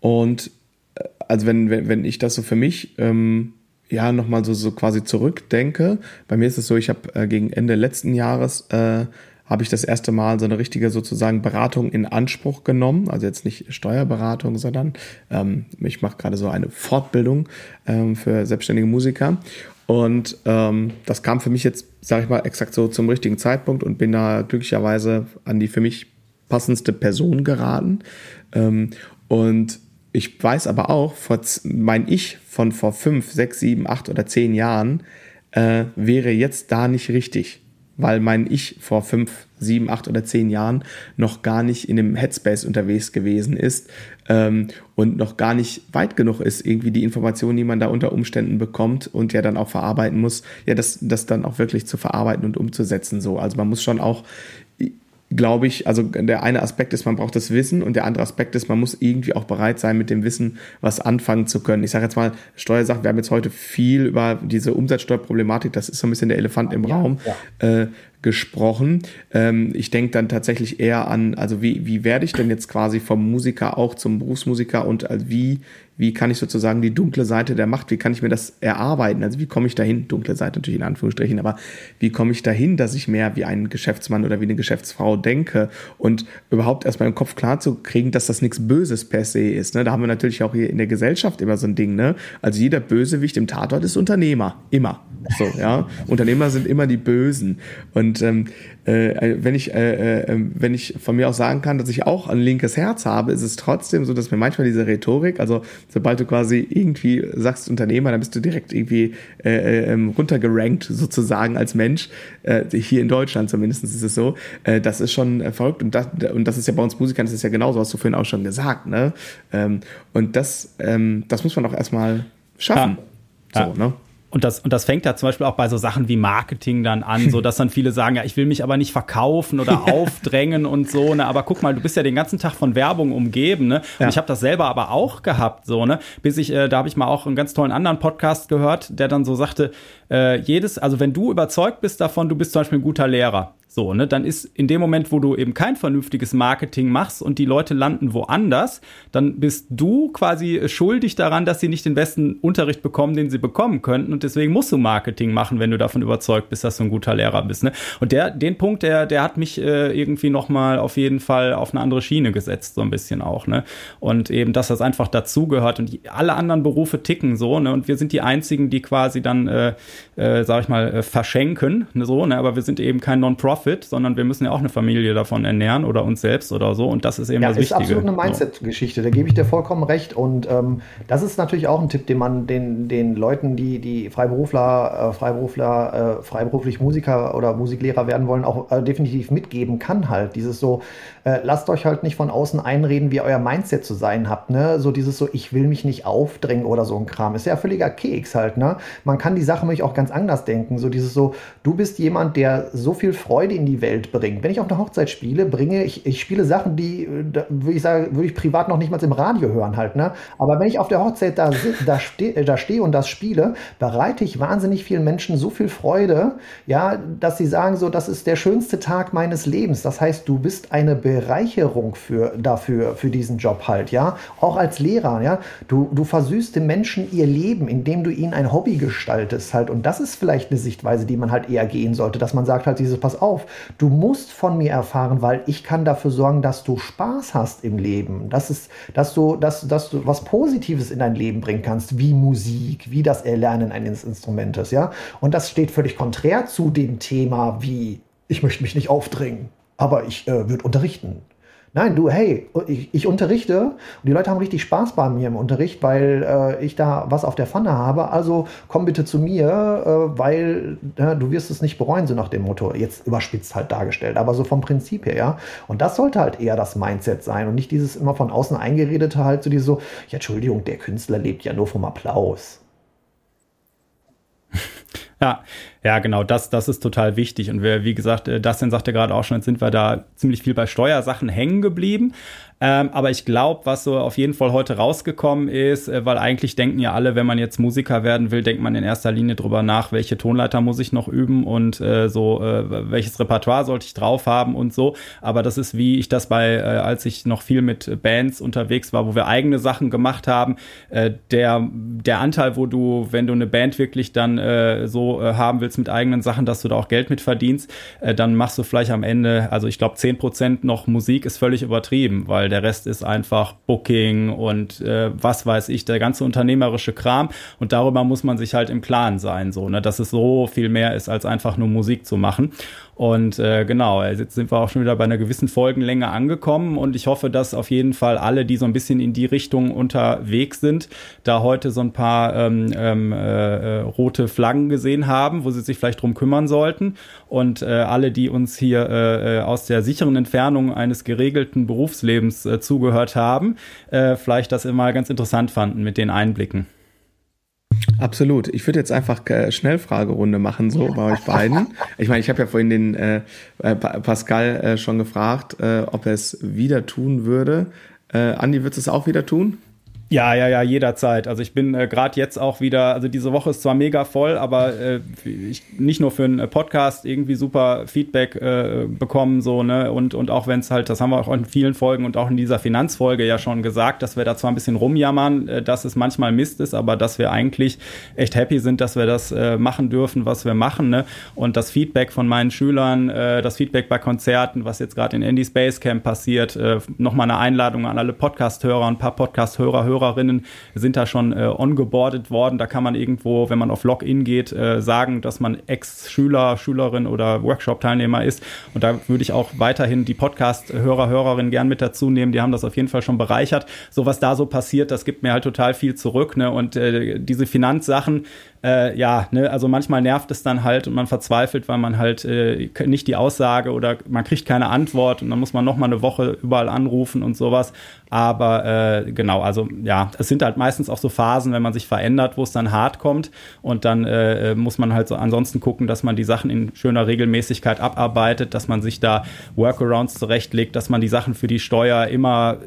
Speaker 1: Und äh, also wenn, wenn, wenn ich das so für mich ähm, ja nochmal so, so quasi zurückdenke, bei mir ist es so, ich habe äh, gegen Ende letzten Jahres äh, habe ich das erste Mal so eine richtige sozusagen Beratung in Anspruch genommen. Also jetzt nicht Steuerberatung, sondern ähm, ich mache gerade so eine Fortbildung ähm, für selbstständige Musiker. Und ähm, das kam für mich jetzt, sage ich mal, exakt so zum richtigen Zeitpunkt und bin da glücklicherweise an die für mich passendste Person geraten. Ähm, und ich weiß aber auch, vor, mein Ich von vor fünf, sechs, sieben, acht oder zehn Jahren äh, wäre jetzt da nicht richtig weil mein Ich vor fünf, sieben, acht oder zehn Jahren noch gar nicht in dem Headspace unterwegs gewesen ist ähm, und noch gar nicht weit genug ist, irgendwie die Informationen, die man da unter Umständen bekommt und ja dann auch verarbeiten muss, ja, das, das dann auch wirklich zu verarbeiten und umzusetzen. So. Also man muss schon auch glaube ich, also der eine Aspekt ist, man braucht das Wissen und der andere Aspekt ist, man muss irgendwie auch bereit sein, mit dem Wissen was anfangen zu können. Ich sage jetzt mal, Steuersachen, wir haben jetzt heute viel über diese Umsatzsteuerproblematik, das ist so ein bisschen der Elefant im ja, Raum, ja. Äh, gesprochen. Ähm, ich denke dann tatsächlich eher an, also wie, wie werde ich denn jetzt quasi vom Musiker auch zum Berufsmusiker und also wie wie kann ich sozusagen die dunkle Seite der Macht, wie kann ich mir das erarbeiten? Also wie komme ich dahin, dunkle Seite natürlich in Anführungsstrichen, aber wie komme ich dahin, dass ich mehr wie ein Geschäftsmann oder wie eine Geschäftsfrau denke und überhaupt erstmal im Kopf klar zu kriegen, dass das nichts Böses per se ist. Ne? Da haben wir natürlich auch hier in der Gesellschaft immer so ein Ding. Ne? Also jeder Bösewicht im Tatort ist Unternehmer, immer. So, ja. Unternehmer sind immer die Bösen. Und ähm, äh, wenn ich äh, äh, wenn ich von mir aus sagen kann, dass ich auch ein linkes Herz habe, ist es trotzdem so, dass mir manchmal diese Rhetorik, also sobald du quasi irgendwie sagst Unternehmer, dann bist du direkt irgendwie äh, äh, ähm, runtergerankt sozusagen als Mensch. Äh, hier in Deutschland zumindest ist es so. Äh, das ist schon äh, verrückt und das, und das ist ja bei uns Musikern, das ist ja genauso, hast du vorhin auch schon gesagt. Ne? Ähm, und das, ähm, das muss man auch erstmal schaffen.
Speaker 2: Ja. So, ja. ne? Und das, und das fängt ja zum Beispiel auch bei so Sachen wie Marketing dann an, so dass dann viele sagen, ja, ich will mich aber nicht verkaufen oder aufdrängen und so, ne, aber guck mal, du bist ja den ganzen Tag von Werbung umgeben, ne, und ja. ich habe das selber aber auch gehabt, so, ne, bis ich, äh, da habe ich mal auch einen ganz tollen anderen Podcast gehört, der dann so sagte, äh, jedes, also wenn du überzeugt bist davon, du bist zum Beispiel ein guter Lehrer, so, ne, dann ist in dem Moment, wo du eben kein vernünftiges Marketing machst und die Leute landen woanders, dann bist du quasi schuldig daran, dass sie nicht den besten Unterricht bekommen, den sie bekommen könnten. Und deswegen musst du Marketing machen, wenn du davon überzeugt bist, dass du ein guter Lehrer bist. Ne? Und der, den Punkt, der, der hat mich äh, irgendwie nochmal auf jeden Fall auf eine andere Schiene gesetzt, so ein bisschen auch. Ne? Und eben, dass das einfach dazugehört und die, alle anderen Berufe ticken so, ne? Und wir sind die einzigen, die quasi dann, äh, äh, sag ich mal, äh, verschenken, ne? so, ne? Aber wir sind eben kein Non-Profit Profit, sondern wir müssen ja auch eine Familie davon ernähren oder uns selbst oder so. Und das ist eben ja, das Wichtige.
Speaker 3: Das ist absolut eine Mindset-Geschichte. Da gebe ich dir vollkommen recht. Und ähm, das ist natürlich auch ein Tipp, den man den, den Leuten, die, die Freiberufler, äh, Freiberufler, äh, freiberuflich Musiker oder Musiklehrer werden wollen, auch äh, definitiv mitgeben kann halt. Dieses so, äh, lasst euch halt nicht von außen einreden, wie euer Mindset zu sein habt. Ne? So dieses so, ich will mich nicht aufdrängen oder so ein Kram. Ist ja völliger Keks halt. Ne? Man kann die Sache nämlich auch ganz anders denken. So dieses so, du bist jemand, der so viel Freude in die Welt bringt. Wenn ich auf einer Hochzeit spiele, bringe ich, ich spiele Sachen, die, würde ich sagen, würde ich privat noch nicht mal im Radio hören halt. Ne? Aber wenn ich auf der Hochzeit da, da stehe da steh und das spiele, bereite ich wahnsinnig vielen Menschen so viel Freude, ja, dass sie sagen so, das ist der schönste Tag meines Lebens. Das heißt, du bist eine Bereicherung für, dafür, für diesen Job halt, ja. Auch als Lehrer, ja. Du, du versüßt den Menschen ihr Leben, indem du ihnen ein Hobby gestaltest halt. Und das ist vielleicht eine Sichtweise, die man halt eher gehen sollte, dass man sagt halt dieses, pass auf, du musst von mir erfahren, weil ich kann dafür sorgen, dass du Spaß hast im Leben. Das ist, dass du, dass, dass du was Positives in dein Leben bringen kannst, wie Musik, wie das Erlernen eines Instrumentes, ja. Und das steht völlig konträr zu dem Thema wie, ich möchte mich nicht aufdrängen, aber ich äh, würde unterrichten. Nein, du, hey, ich, ich, unterrichte und die Leute haben richtig Spaß bei mir im Unterricht, weil äh, ich da was auf der Pfanne habe. Also komm bitte zu mir, äh, weil äh, du wirst es nicht bereuen, so nach dem Motto. Jetzt überspitzt halt dargestellt, aber so vom Prinzip her, ja. Und das sollte halt eher das Mindset sein und nicht dieses immer von außen eingeredete halt so dieses so, ja, Entschuldigung, der Künstler lebt ja nur vom Applaus.
Speaker 2: Ja, ja, genau, das, das ist total wichtig. Und wir, wie gesagt, äh, Dustin sagte gerade auch schon, jetzt sind wir da ziemlich viel bei Steuersachen hängen geblieben. Ähm, aber ich glaube, was so auf jeden Fall heute rausgekommen ist, äh, weil eigentlich denken ja alle, wenn man jetzt Musiker werden will, denkt man in erster Linie drüber nach, welche Tonleiter muss ich noch üben und äh, so, äh, welches Repertoire sollte ich drauf haben und so. Aber das ist wie ich das bei, äh, als ich noch viel mit Bands unterwegs war, wo wir eigene Sachen gemacht haben, äh, der, der Anteil, wo du, wenn du eine Band wirklich dann äh, so haben willst mit eigenen Sachen, dass du da auch Geld mit verdienst, dann machst du vielleicht am Ende, also ich glaube, zehn Prozent noch Musik ist völlig übertrieben, weil der Rest ist einfach Booking und äh, was weiß ich, der ganze unternehmerische Kram. Und darüber muss man sich halt im Klaren sein, so, ne, dass es so viel mehr ist, als einfach nur Musik zu machen. Und äh, genau, jetzt sind wir auch schon wieder bei einer gewissen Folgenlänge angekommen und ich hoffe, dass auf jeden Fall alle, die so ein bisschen in die Richtung unterwegs sind, da heute so ein paar ähm, ähm, äh, rote Flaggen gesehen haben, wo sie sich vielleicht drum kümmern sollten. Und äh, alle, die uns hier äh, äh aus der sicheren Entfernung eines geregelten Berufslebens äh, zugehört haben, äh, vielleicht das immer ganz interessant fanden mit den Einblicken.
Speaker 1: Absolut. Ich würde jetzt einfach äh, Schnellfragerunde machen, so bei euch beiden. Ich meine, ich habe ja vorhin den äh, äh Pascal äh, schon gefragt, äh, ob er es wieder tun würde. Äh, Andi, wird es auch wieder tun?
Speaker 2: Ja, ja, ja, jederzeit. Also ich bin äh, gerade jetzt auch wieder, also diese Woche ist zwar mega voll, aber äh, ich nicht nur für einen Podcast irgendwie super Feedback äh, bekommen, so, ne? Und, und auch wenn es halt, das haben wir auch in vielen Folgen und auch in dieser Finanzfolge ja schon gesagt, dass wir da zwar ein bisschen rumjammern, äh, dass es manchmal Mist ist, aber dass wir eigentlich echt happy sind, dass wir das äh, machen dürfen, was wir machen, ne? Und das Feedback von meinen Schülern, äh, das Feedback bei Konzerten, was jetzt gerade in Andy Space Camp passiert, äh, nochmal eine Einladung an alle Podcast-Hörer, ein paar Podcast-Hörer, Hörer Hörerinnen sind da schon äh, ongeboardet worden. Da kann man irgendwo, wenn man auf Login geht, äh, sagen, dass man Ex-Schüler, Schülerin oder Workshop-Teilnehmer ist. Und da würde ich auch weiterhin die Podcast-Hörer, Hörerinnen gern mit dazu nehmen. Die haben das auf jeden Fall schon bereichert. So was da so passiert, das gibt mir halt total viel zurück. Ne? Und äh, diese Finanzsachen, äh, ja, ne, also manchmal nervt es dann halt und man verzweifelt, weil man halt äh, nicht die Aussage oder man kriegt keine Antwort und dann muss man noch mal eine Woche überall anrufen und sowas. Aber äh, genau, also ja, es sind halt meistens auch so Phasen, wenn man sich verändert, wo es dann hart kommt und dann äh, muss man halt so ansonsten gucken, dass man die Sachen in schöner Regelmäßigkeit abarbeitet, dass man sich da Workarounds zurechtlegt, dass man die Sachen für die Steuer immer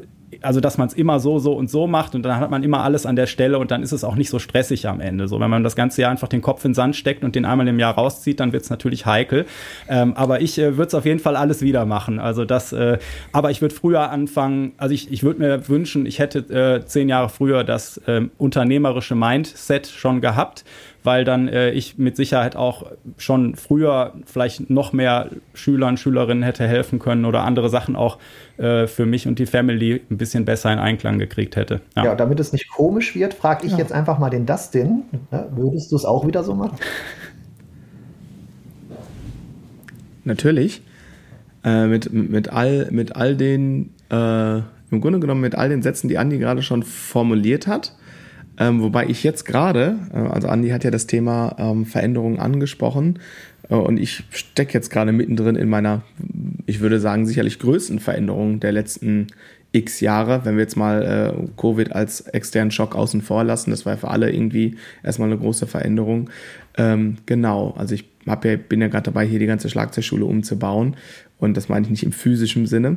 Speaker 2: also dass man es immer so, so und so macht und dann hat man immer alles an der Stelle und dann ist es auch nicht so stressig am Ende. So, wenn man das ganze Jahr einfach den Kopf in den Sand steckt und den einmal im Jahr rauszieht, dann wird es natürlich heikel. Ähm, aber ich äh, würde es auf jeden Fall alles wieder machen. Also das, äh, aber ich würde früher anfangen, also ich, ich würde mir wünschen, ich hätte äh, zehn Jahre früher das äh, unternehmerische Mindset schon gehabt weil dann äh, ich mit Sicherheit auch schon früher vielleicht noch mehr Schülern, Schülerinnen hätte helfen können oder andere Sachen auch äh, für mich und die Family ein bisschen besser in Einklang gekriegt hätte.
Speaker 3: Ja, ja damit es nicht komisch wird, frage ich ja. jetzt einfach mal den Dustin. Ne? Würdest du es auch wieder so machen?
Speaker 1: Natürlich. äh, mit, mit, all, mit all den, äh, im Grunde genommen mit all den Sätzen, die Andi gerade schon formuliert hat. Ähm, wobei ich jetzt gerade, äh, also Andi hat ja das Thema ähm, Veränderungen angesprochen äh, und ich stecke jetzt gerade mittendrin in meiner, ich würde sagen, sicherlich größten Veränderung der letzten x Jahre, wenn wir jetzt mal äh, Covid als externen Schock außen vor lassen. Das war für alle irgendwie erstmal eine große Veränderung. Ähm, genau, also ich ja, bin ja gerade dabei, hier die ganze Schlagzeugschule umzubauen. Und das meine ich nicht im physischen Sinne.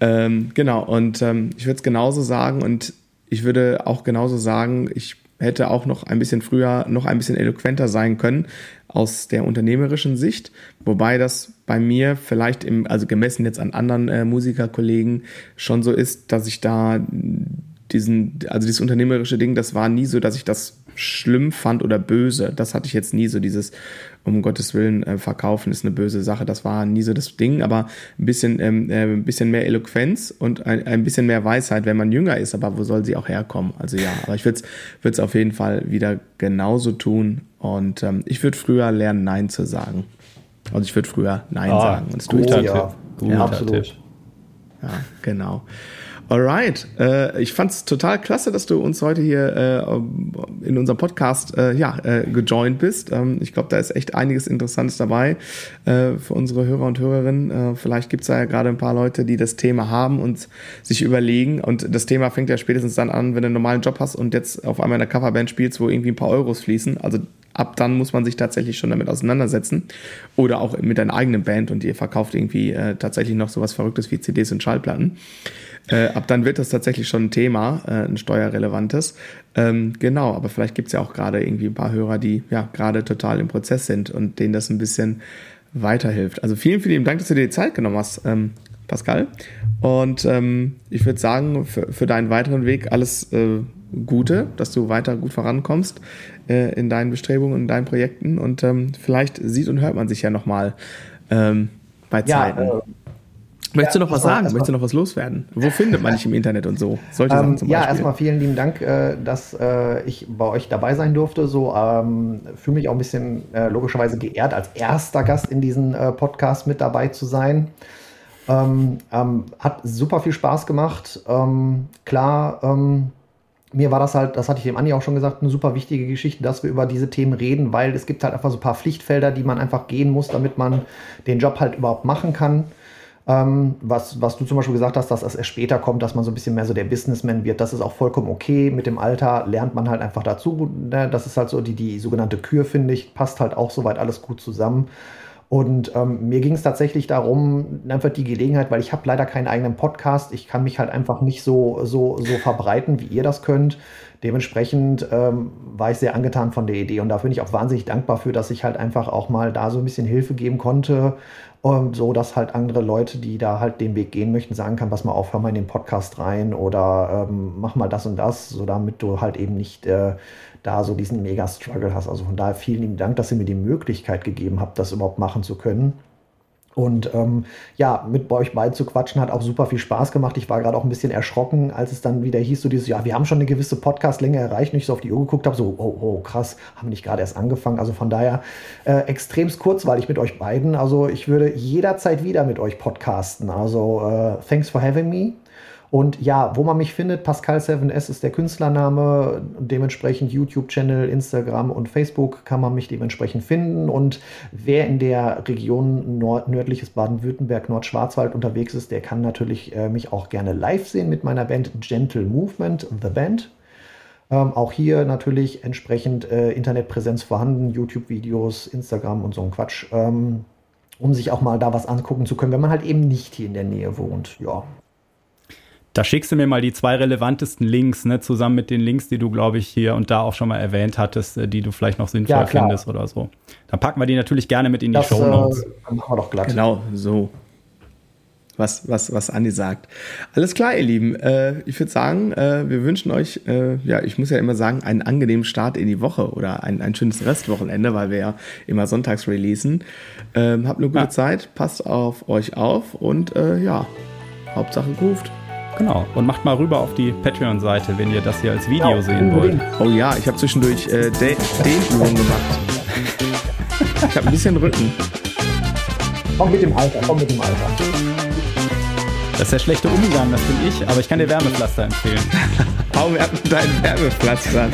Speaker 1: Ähm, genau, und ähm, ich würde es genauso sagen und ich würde auch genauso sagen, ich hätte auch noch ein bisschen früher, noch ein bisschen eloquenter sein können aus der unternehmerischen Sicht, wobei das bei mir vielleicht im, also gemessen jetzt an anderen äh, Musikerkollegen schon so ist, dass ich da diesen, also dieses unternehmerische Ding, das war nie so, dass ich das schlimm fand oder böse. Das hatte ich jetzt nie so dieses, um Gottes Willen, äh, verkaufen ist eine böse Sache. Das war nie so das Ding, aber ein bisschen, ähm, äh, ein bisschen mehr Eloquenz und ein, ein bisschen mehr Weisheit, wenn man jünger ist. Aber wo soll sie auch herkommen? Also ja, aber ich würde es auf jeden Fall wieder genauso tun. Und ähm, ich würde früher lernen, Nein zu sagen. Also ich würde früher Nein oh, sagen. Und das tue ich
Speaker 3: dann. Ja, ja absolut.
Speaker 1: Ja, genau. Alright, äh, ich fand's total klasse, dass du uns heute hier äh, in unserem Podcast äh, ja, äh, gejoint bist. Ähm, ich glaube, da ist echt einiges Interessantes dabei äh, für unsere Hörer und Hörerinnen. Äh, vielleicht gibt's da ja gerade ein paar Leute, die das Thema haben und sich überlegen. Und das Thema fängt ja spätestens dann an, wenn du einen normalen Job hast und jetzt auf einmal in einer Coverband spielst, wo irgendwie ein paar Euros fließen. Also ab dann muss man sich tatsächlich schon damit auseinandersetzen. Oder auch mit deiner eigenen Band und ihr verkauft irgendwie äh, tatsächlich noch sowas Verrücktes wie CDs und Schallplatten. Äh, ab dann wird das tatsächlich schon ein Thema, äh, ein steuerrelevantes. Ähm, genau, aber vielleicht gibt's ja auch gerade irgendwie ein paar Hörer, die ja gerade total im Prozess sind und denen das ein bisschen weiterhilft. Also vielen, vielen Dank, dass du dir die Zeit genommen hast, ähm, Pascal. Und ähm, ich würde sagen, für, für, deinen weiteren Weg alles äh, Gute, dass du weiter gut vorankommst äh, in deinen Bestrebungen, in deinen Projekten. Und ähm, vielleicht sieht und hört man sich ja nochmal ähm, bei Zeiten. Ja, äh, Möchtest du noch was sagen? Möchtest du noch was loswerden? Wo findet man dich im Internet und so?
Speaker 3: Solche ähm, Sachen zum Beispiel. Ja, erstmal vielen lieben Dank, äh, dass äh, ich bei euch dabei sein durfte. So ähm, fühle mich auch ein bisschen äh, logischerweise geehrt, als erster Gast in diesem äh, Podcast mit dabei zu sein. Ähm, ähm hat super viel Spaß gemacht. Ähm, klar, ähm, mir war das halt, das hatte ich dem Andi auch schon gesagt, eine super wichtige Geschichte, dass wir über diese Themen reden, weil es gibt halt einfach so ein paar Pflichtfelder, die man einfach gehen muss, damit man den Job halt überhaupt machen kann. Ähm, was, was du zum Beispiel gesagt hast, dass es erst später kommt, dass man so ein bisschen mehr so der Businessman wird, das ist auch vollkommen okay. Mit dem Alter lernt man halt einfach dazu. Ne? Das ist halt so die, die sogenannte Kür, finde ich, passt halt auch soweit alles gut zusammen. Und ähm, mir ging es tatsächlich darum, einfach die Gelegenheit, weil ich habe leider keinen eigenen Podcast, ich kann mich halt einfach nicht so, so, so verbreiten, wie ihr das könnt. Dementsprechend ähm, war ich sehr angetan von der Idee und da bin ich auch wahnsinnig dankbar für, dass ich halt einfach auch mal da so ein bisschen Hilfe geben konnte, um, so dass halt andere Leute, die da halt den Weg gehen möchten, sagen kann, pass mal auf, hör mal in den Podcast rein oder ähm, mach mal das und das, so damit du halt eben nicht äh, da so diesen Mega-Struggle hast. Also von daher vielen lieben Dank, dass ihr mir die Möglichkeit gegeben habt, das überhaupt machen zu können. Und ähm, ja, mit bei euch beiden zu quatschen hat auch super viel Spaß gemacht. Ich war gerade auch ein bisschen erschrocken, als es dann wieder hieß, so dieses, ja, wir haben schon eine gewisse Podcast-Länge erreicht und ich so auf die Uhr geguckt habe, so, oh, oh, krass, haben nicht gerade erst angefangen. Also von daher äh, extremst kurzweilig mit euch beiden. Also ich würde jederzeit wieder mit euch podcasten. Also äh, thanks for having me. Und ja, wo man mich findet, Pascal7S ist der Künstlername, dementsprechend YouTube-Channel, Instagram und Facebook kann man mich dementsprechend finden. Und wer in der Region Nord nördliches Baden-Württemberg, Nordschwarzwald unterwegs ist, der kann natürlich äh, mich auch gerne live sehen mit meiner Band Gentle Movement, The Band. Ähm, auch hier natürlich entsprechend äh, Internetpräsenz vorhanden, YouTube-Videos, Instagram und so ein Quatsch, ähm, um sich auch mal da was angucken zu können, wenn man halt eben nicht hier in der Nähe wohnt. Ja,
Speaker 2: da schickst du mir mal die zwei relevantesten Links, ne, zusammen mit den Links, die du, glaube ich, hier und da auch schon mal erwähnt hattest, äh, die du vielleicht noch sinnvoll ja, findest oder so. Dann packen wir die natürlich gerne mit in die das, Show Notes. Äh,
Speaker 1: machen wir doch glatt. Genau, so. Was, was, was Andi sagt. Alles klar, ihr Lieben. Äh, ich würde sagen, äh, wir wünschen euch, äh, ja, ich muss ja immer sagen, einen angenehmen Start in die Woche oder ein, ein schönes Restwochenende, weil wir ja immer sonntags releasen. Ähm, habt eine gute ja. Zeit, passt auf euch auf und äh, ja, Hauptsache groovt.
Speaker 2: Genau. Und macht mal rüber auf die Patreon-Seite, wenn ihr das hier als Video ja, sehen wollt.
Speaker 1: Oh ja, ich habe zwischendurch äh, Dehnübungen gemacht. ich habe ein bisschen Rücken.
Speaker 3: Komm mit dem Alter, komm mit dem Alter.
Speaker 2: Das ist der schlechte Umgang, das bin ich, aber ich kann dir Wärmepflaster empfehlen.
Speaker 1: Hau mir deinen Wärmepflaster.